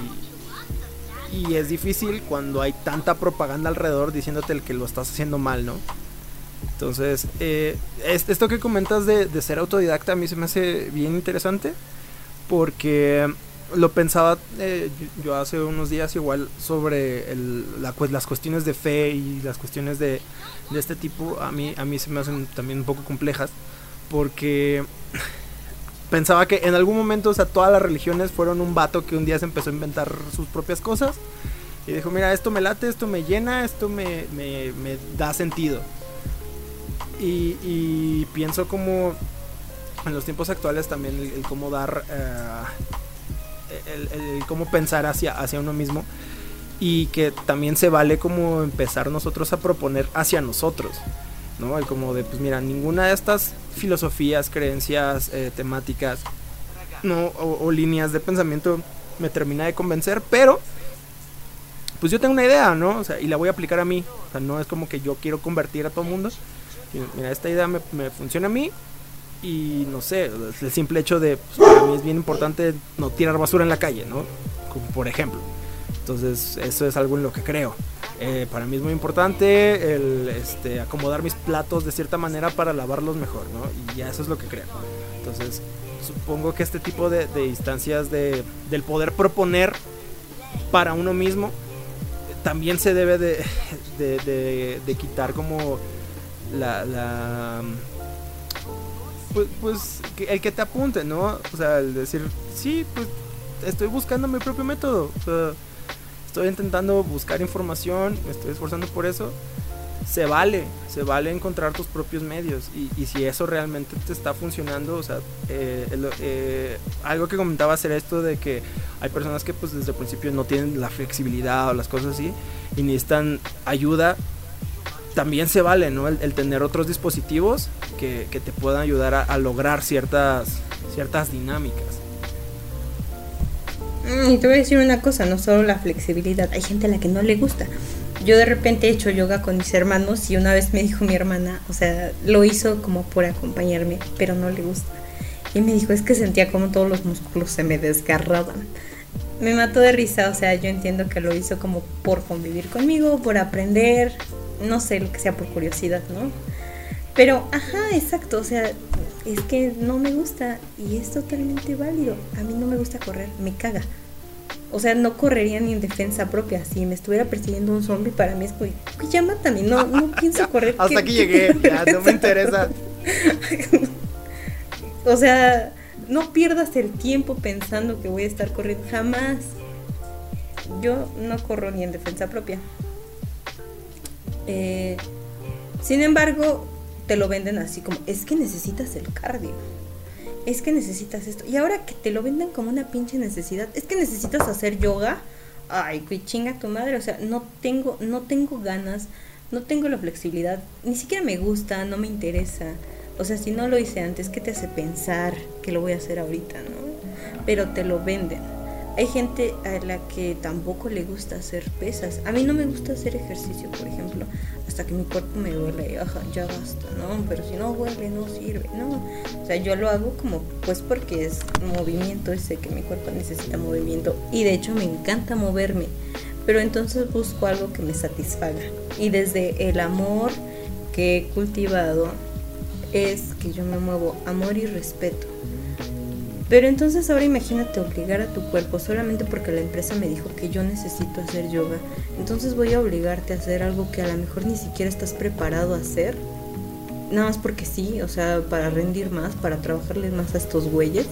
y es difícil cuando hay tanta propaganda alrededor diciéndote el que lo estás haciendo mal, ¿no? Entonces, eh, esto que comentas de, ser autodidacta a mí se me hace bien interesante porque lo pensaba eh, yo hace unos días igual sobre la, las cuestiones de fe y las cuestiones de, de este tipo a mí, a mí se me hacen también un poco complejas porque pensaba que en algún momento, o sea, todas las religiones fueron un vato que un día se empezó a inventar sus propias cosas. Y dijo, mira, esto me late, esto me llena, esto me, me, da sentido. Y, pienso como en los tiempos actuales también el, cómo dar, eh, el, cómo pensar hacia, hacia uno mismo. Y que también se vale como empezar nosotros a proponer hacia nosotros. ¿No? El como de, pues mira, ninguna de estas filosofías, creencias, eh, temáticas, ¿no? O, líneas de pensamiento me termina de convencer, pero pues yo tengo una idea, ¿no? O sea, y la voy a aplicar a mí. O sea, no es como que yo quiero convertir a todo el mundo. mira, esta idea me, funciona a mí. Y no sé, el simple hecho de, pues, para mí es bien importante no tirar basura en la calle, ¿no? Por ejemplo. Entonces, eso es algo en lo que creo. Eh, para mí es muy importante el este, acomodar mis platos de cierta manera para lavarlos mejor, ¿no? Y ya eso es lo que creo. Entonces, supongo que este tipo de, instancias de, del poder proponer para uno mismo también se debe de, de, quitar como la, pues, pues el que te apunte, ¿no? O sea, el decir, sí, pues estoy buscando mi propio método. O sea, estoy intentando buscar información, me estoy esforzando por eso, se vale, se vale encontrar tus propios medios y, si eso realmente te está funcionando, o sea, eh, eh, algo que comentaba hacer esto de que hay personas que pues desde el principio no tienen la flexibilidad o las cosas así y necesitan ayuda, también se vale, ¿no? El, tener otros dispositivos que, te puedan ayudar a, a lograr ciertas, ciertas dinámicas. Mm, y te voy a decir una cosa, no solo la flexibilidad, hay gente a la que no le gusta. Yo de repente he hecho yoga con mis hermanos y una vez me dijo mi hermana, o sea, lo hizo como por acompañarme, pero no le gusta. Y me dijo, es que sentía como todos los músculos se me desgarraban. Me mató de risa, o sea, yo entiendo que lo hizo como por convivir conmigo, por aprender, no sé, lo que sea por curiosidad, ¿no? Pero, ajá, exacto, o sea, es que no me gusta y es totalmente válido. A mí no me gusta correr, me caga. O sea, no correría ni en defensa propia. Si me estuviera persiguiendo un zombie, para mí es como, "Uy, ya mátame, no, no *laughs* pienso correr. Hasta ¿qué- aquí qué llegué, ya, no me *laughs* interesa. *laughs* O sea, no pierdas el tiempo pensando que voy a estar corriendo. Jamás. Yo no corro ni en defensa propia. Eh, sin embargo, te lo venden así como, es que necesitas el cardio. Es que necesitas esto. Y ahora que te lo venden como una pinche necesidad, es que necesitas hacer yoga. Ay, que chinga tu madre. O sea, no tengo, no tengo ganas, no tengo la flexibilidad, ni siquiera me gusta, no me interesa. O sea, si no lo hice antes, ¿qué te hace pensar que lo voy a hacer ahorita, no? Pero te lo venden. Hay gente a la que tampoco le gusta hacer pesas. A mí no me gusta hacer ejercicio, por ejemplo, hasta que mi cuerpo me duele. y, Ajá, ya basta, ¿no? Pero si no duele, no sirve, ¿no? O sea, yo lo hago como, pues porque es movimiento, ese que mi cuerpo necesita movimiento. Y de hecho me encanta moverme. Pero entonces busco algo que me satisfaga. Y desde el amor que he cultivado es que yo me muevo amor y respeto. Pero entonces ahora imagínate obligar a tu cuerpo solamente porque la empresa me dijo que yo necesito hacer yoga. Entonces voy a obligarte a hacer algo que a lo mejor ni siquiera estás preparado a hacer. Nada más porque sí, o sea, para rendir más, para trabajarles más a estos güeyes.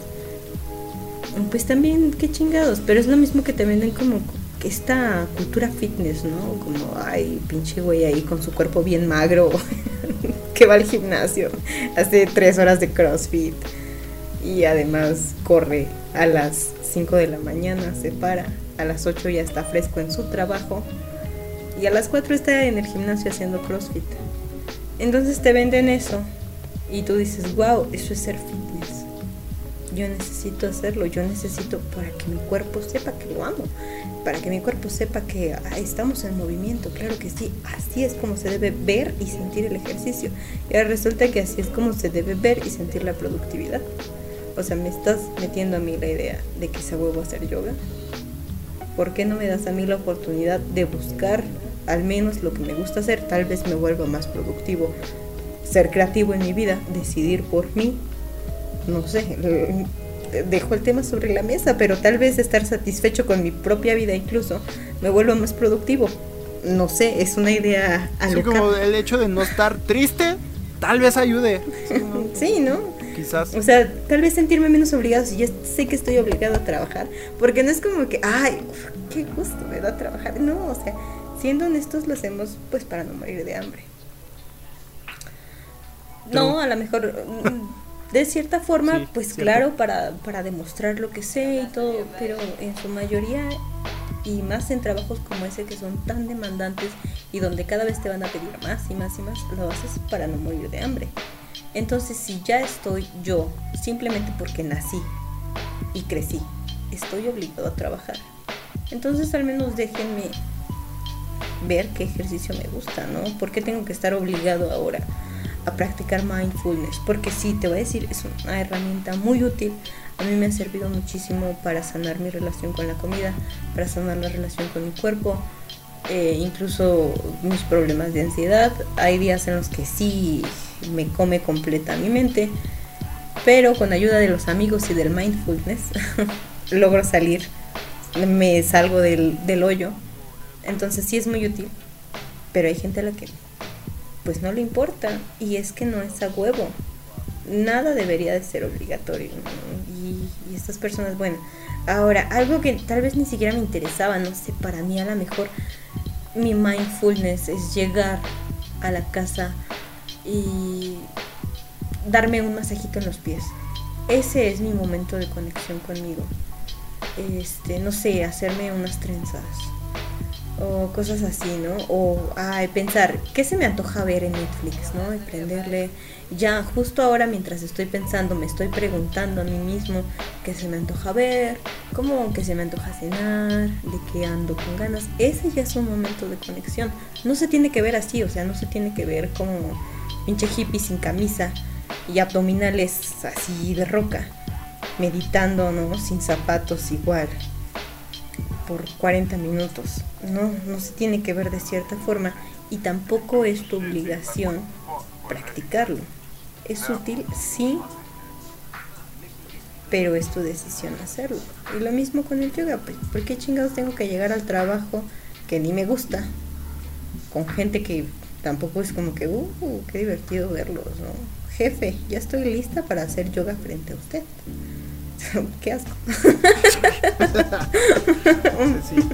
Pues también, qué chingados. Pero es lo mismo que te venden como esta cultura fitness, ¿no? Como, ay, pinche güey ahí con su cuerpo bien magro, *laughs* que va al gimnasio, hace tres horas de CrossFit y además corre a las 5 de la mañana, se para, a las 8 ya está fresco en su trabajo y a las 4 está en el gimnasio haciendo CrossFit. Entonces te venden eso y tú dices, wow, eso es ser fitness. Yo necesito hacerlo, yo necesito para que mi cuerpo sepa que lo amo, para que mi cuerpo sepa que ah, estamos en movimiento, claro que sí, así es como se debe ver y sentir el ejercicio. Y ahora resulta que así es como se debe ver y sentir la productividad. O sea, me estás metiendo a mí la idea de que se vuelvo a hacer yoga. ¿Por qué no me das a mí la oportunidad de buscar al menos lo que me gusta hacer? Tal vez me vuelva más productivo, ser creativo en mi vida, decidir por mí. No sé, *laughs* dejo el tema sobre la mesa, pero tal vez estar satisfecho con mi propia vida incluso me vuelva más productivo. No sé, es una idea como el hecho de no estar triste, tal vez ayude. *laughs* Sí, ¿no? O sea, tal vez sentirme menos obligado si ya sé que estoy obligado a trabajar. Porque no es como que, ay, uf, qué gusto me da trabajar. No, o sea, siendo honestos lo hacemos pues para no morir de hambre. No, a lo mejor, mm, de cierta forma, Sí, pues cierto. claro, para, para demostrar lo que sé y todo, pero en su mayoría y más en trabajos como ese que son tan demandantes y donde cada vez te van a pedir más y más y más, lo haces para no morir de hambre. Entonces, si ya estoy yo, simplemente porque nací y crecí, estoy obligado a trabajar. Entonces, al menos déjenme ver qué ejercicio me gusta, ¿no? ¿Por qué tengo que estar obligado ahora a practicar mindfulness? Porque sí, te voy a decir, es una herramienta muy útil. A mí me ha servido muchísimo para sanar mi relación con la comida, para sanar la relación con mi cuerpo, eh, incluso mis problemas de ansiedad. Hay días en los que sí me come completa mi mente, pero con ayuda de los amigos y del mindfulness *laughs* logro salir, me salgo del, del hoyo. Entonces sí es muy útil, pero hay gente a la que pues no le importa y es que no es a huevo. Nada debería de ser obligatorio. Y, y estas personas, bueno, ahora, algo que tal vez ni siquiera me interesaba, no sé, para mí a lo mejor mi mindfulness es llegar a la casa y darme un masajito en los pies. Ese es mi momento de conexión conmigo. Este, no sé, hacerme unas trenzas o cosas así, ¿no? O ay, pensar, ¿qué se me antoja ver en Netflix, ¿no? Y prenderle. Ya, justo ahora mientras estoy pensando, me estoy preguntando a mí mismo qué se me antoja ver, cómo que se me antoja cenar, de qué ando con ganas. Ese ya es un momento de conexión. No se tiene que ver así, o sea, no se tiene que ver como pinche hippie sin camisa y abdominales así de roca, meditando, ¿no? Sin zapatos igual por 40 minutos. No, no se tiene que ver de cierta forma y tampoco es tu obligación practicarlo. Es útil, sí, pero es tu decisión hacerlo. Y lo mismo con el yoga, pues, ¿por qué chingados tengo que llegar al trabajo que ni me gusta? Con gente que tampoco es como que, uh, qué divertido verlos, ¿no? Jefe, ya estoy lista para hacer yoga frente a usted. *laughs* qué asco. Sí.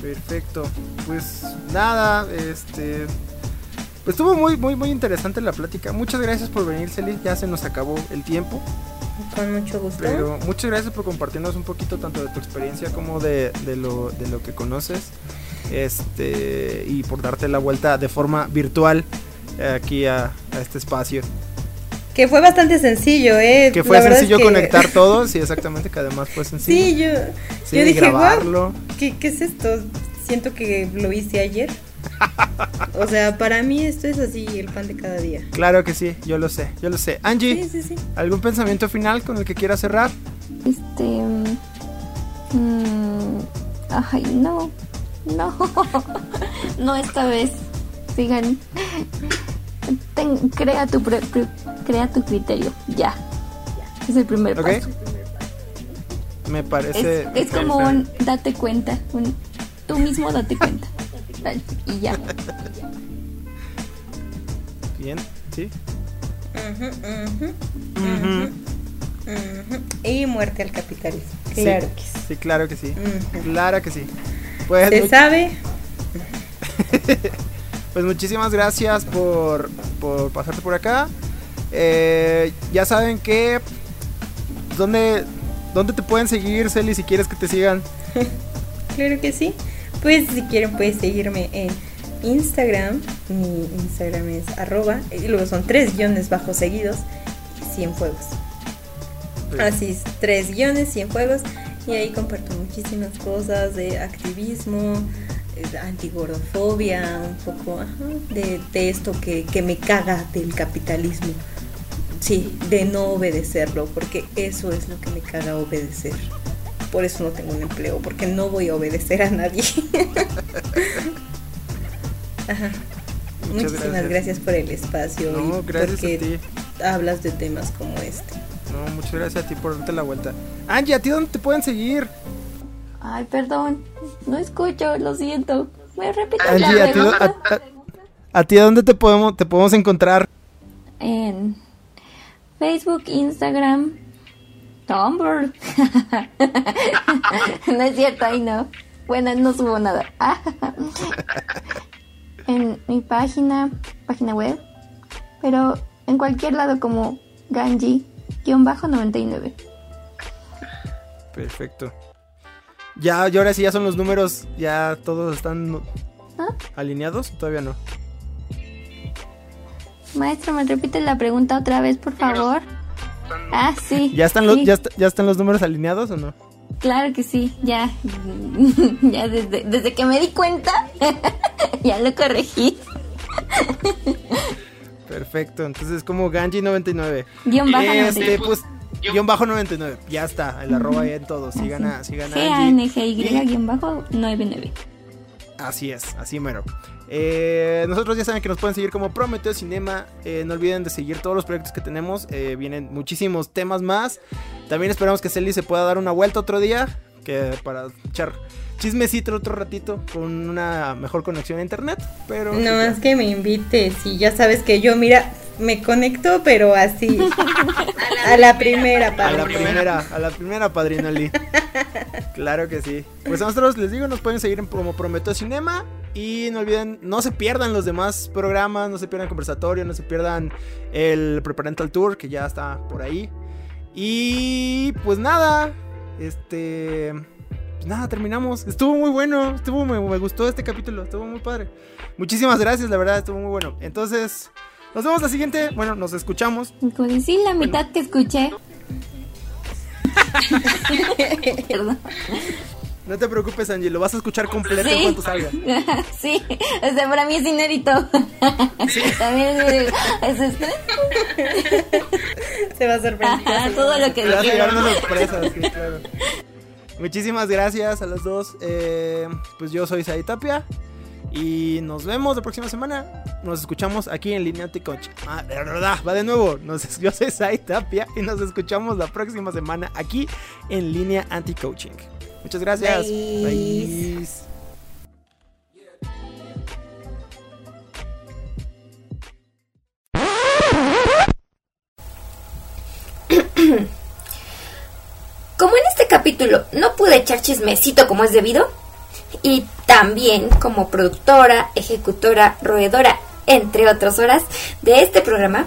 Perfecto. Pues nada, este. Pues estuvo muy, muy, muy interesante la plática. Muchas gracias por venir, Celi. Ya se nos acabó el tiempo. Con mucho gusto. Pero muchas gracias por compartirnos un poquito tanto de tu experiencia como de, de lo, de lo que conoces. Este. Y por darte la vuelta de forma virtual aquí a, a este espacio. Que fue bastante sencillo, ¿eh? Que fue La verdad es sencillo que- conectar *laughs* todo, sí, exactamente, que además fue sencillo. Sí, yo, Sí, yo dije, grabarlo. "Guau, ¿qué, ¿qué es esto? Siento que lo hice ayer. o sea, para mí esto es así, el pan de cada día. Claro que sí, yo lo sé, yo lo sé. Angie, Sí, sí, sí. ¿algún pensamiento final con el que quieras cerrar? Este. mm, ay, no. No. *laughs* no esta vez. Sigan. Ten- crea, tu crea tu criterio. Ya. Es el primer paso. Me Es, parece. es como un date cuenta. un- tú mismo date cuenta. Y ya. Bien, sí. Y muerte al capitalismo. Sí, Claro que sí. Sí, claro que sí. Claro que sí. Pues, Se sabe. *laughs* pues muchísimas gracias por, por pasarte por acá. Eh, ya saben que. ¿Dónde, ¿Dónde te pueden seguir, Celi, si quieres que te sigan? *laughs* Claro que sí. Pues si quieren pueden seguirme en Instagram. Mi Instagram es arroba. Y luego son tres guiones bajos seguidos. y 100 fuegos. Así es, tres guiones, 100 juegos. Y ahí comparto muchísimas cosas de activismo, antigordofobia, un poco ajá, de, de esto que, que me caga del capitalismo. Sí, de no obedecerlo, porque eso es lo que me caga obedecer. Por eso no tengo un empleo, porque no voy a obedecer a nadie. *laughs* Ajá. Muchas Muchísimas gracias. gracias. por el espacio No, y gracias a porque ti. hablas de temas como este. No, muchas gracias a ti por darte la vuelta. Angie, ¿a ti dónde te pueden seguir? Ay, perdón. No escucho, lo siento. ¿Me repites Angie, la ¿a ti, a- a- a ti dónde te podemos, te podemos encontrar? en Facebook, Instagram, Tumblr. *laughs* no es cierto, ahí no. Bueno, no subo nada. *laughs* en mi página, página web, pero en cualquier lado como Ganji-99. Perfecto. Ya, y ahora sí ya son los números, ya todos están ¿Ah? alineados, todavía no. Maestro, ¿me repite la pregunta otra vez, por favor? Ah, sí. ¿Ya están los, ya, est- ya están los números alineados o no? Claro que sí, ya. *laughs* ya desde, desde que me di cuenta, *laughs* ya lo corregí. Perfecto, entonces como Ganji99. Guión bajo Este, 99. pues, guion bajo 99. Ya está, el arroba ahí en todo. Sigan a, sigan a Angie. G-A-N-G-Y guion bajo 99. Así es, así mero. Eh, nosotros ya saben que nos pueden seguir como Prometeo Cinema. Eh, no olviden de seguir todos los proyectos que tenemos. Eh, vienen muchísimos temas más. También esperamos que Celi se pueda dar una vuelta otro día. Que para echar chismecito otro ratito con una mejor conexión a internet. Pero No sí, más que me invites y ya sabes que yo, mira, me conecto, pero así. *laughs* a la primera, a padre. la primera, a la primera Padrino Lee. Claro que sí. Pues a nosotros les digo, nos pueden seguir en como Prometeo Cinema. Y no olviden, no se pierdan los demás programas, no se pierdan conversatorio, no se pierdan el Preparental Tour, que ya está por ahí. Y pues nada, este. Pues nada, terminamos. Estuvo muy bueno, estuvo me, me gustó este capítulo, estuvo muy padre. Muchísimas gracias, la verdad, estuvo muy bueno. Entonces, nos vemos la siguiente. Bueno, nos escuchamos. Sí, la mitad que escuché. *laughs* Perdón. No te preocupes, Angie, lo vas a escuchar completo en Sí. cuanto salga. *laughs* sí, o sea, para mí es inédito. *laughs* También es, es esto. Se va a sorprender. Ajá, todo lo que sorpresa, sí, claro. Muchísimas gracias a los dos. Eh, pues yo soy Sai Tapia. Y nos vemos la próxima semana. Nos escuchamos aquí en Línea Anti-Coach. Ah, de verdad, va de nuevo. Nos, yo soy Sai Tapia y nos escuchamos la próxima semana aquí en Línea Anti-Coaching. Muchas gracias. Bye. Bye. Como en este capítulo no pude echar chismecito como es debido, y también como productora, ejecutora, roedora, entre otras horas de este programa,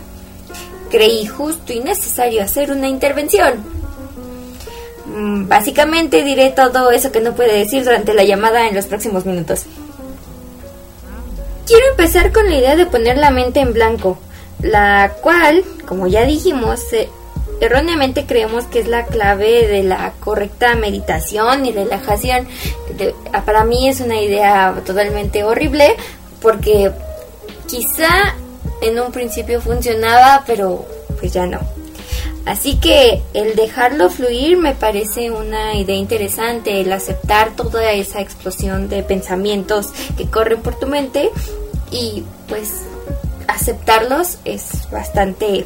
creí justo y necesario hacer una intervención. Mm, Básicamente diré todo eso que no puede decir durante la llamada en los próximos minutos. Quiero empezar con la idea de poner la mente en blanco, la cual, como ya dijimos, eh, erróneamente creemos que es la clave de la correcta meditación y relajación. Para mí es una idea totalmente horrible porque quizá en un principio funcionaba, pero pues ya no. Así que el dejarlo fluir me parece una idea interesante, el aceptar toda esa explosión de pensamientos que corren por tu mente y pues aceptarlos es bastante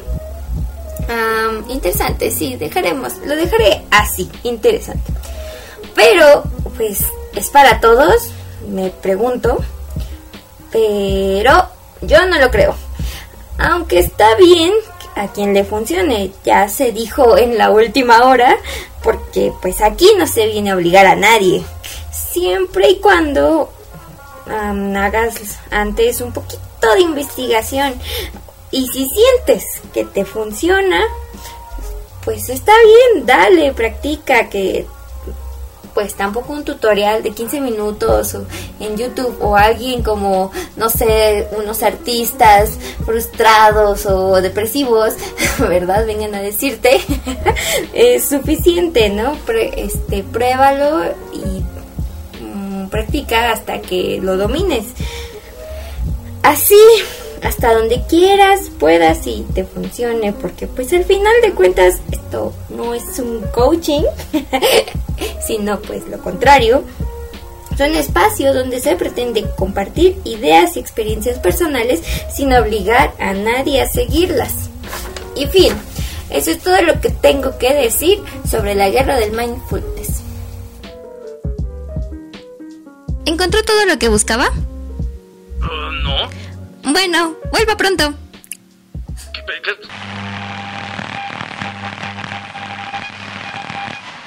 am, interesante, sí, dejaremos, lo dejaré así, interesante. Pero pues es para todos, me pregunto, pero yo no lo creo. Aunque está bien a quien le funcione, ya se dijo en la última hora, porque pues aquí no se viene a obligar a nadie. Siempre y cuando hagas antes un poquito de investigación y si sientes que te funciona, pues está bien, dale, practica, que pues tampoco un tutorial de 15 minutos en YouTube o alguien como, no sé, unos artistas frustrados o depresivos, *laughs* ¿verdad? Vengan a decirte, *laughs* es suficiente, ¿no? Este, pruébalo y mm, practica hasta que lo domines. Así, hasta donde quieras, puedas y te funcione, porque pues al final de cuentas esto no es un coaching, *laughs* sino pues lo contrario. Son espacios donde se pretende compartir ideas y experiencias personales sin obligar a nadie a seguirlas. Y fin, eso es todo lo que tengo que decir sobre la guerra del mindfulness. ¿Encontró todo lo que buscaba? Uh, no. Bueno, vuelva pronto. ¿Qué- qué-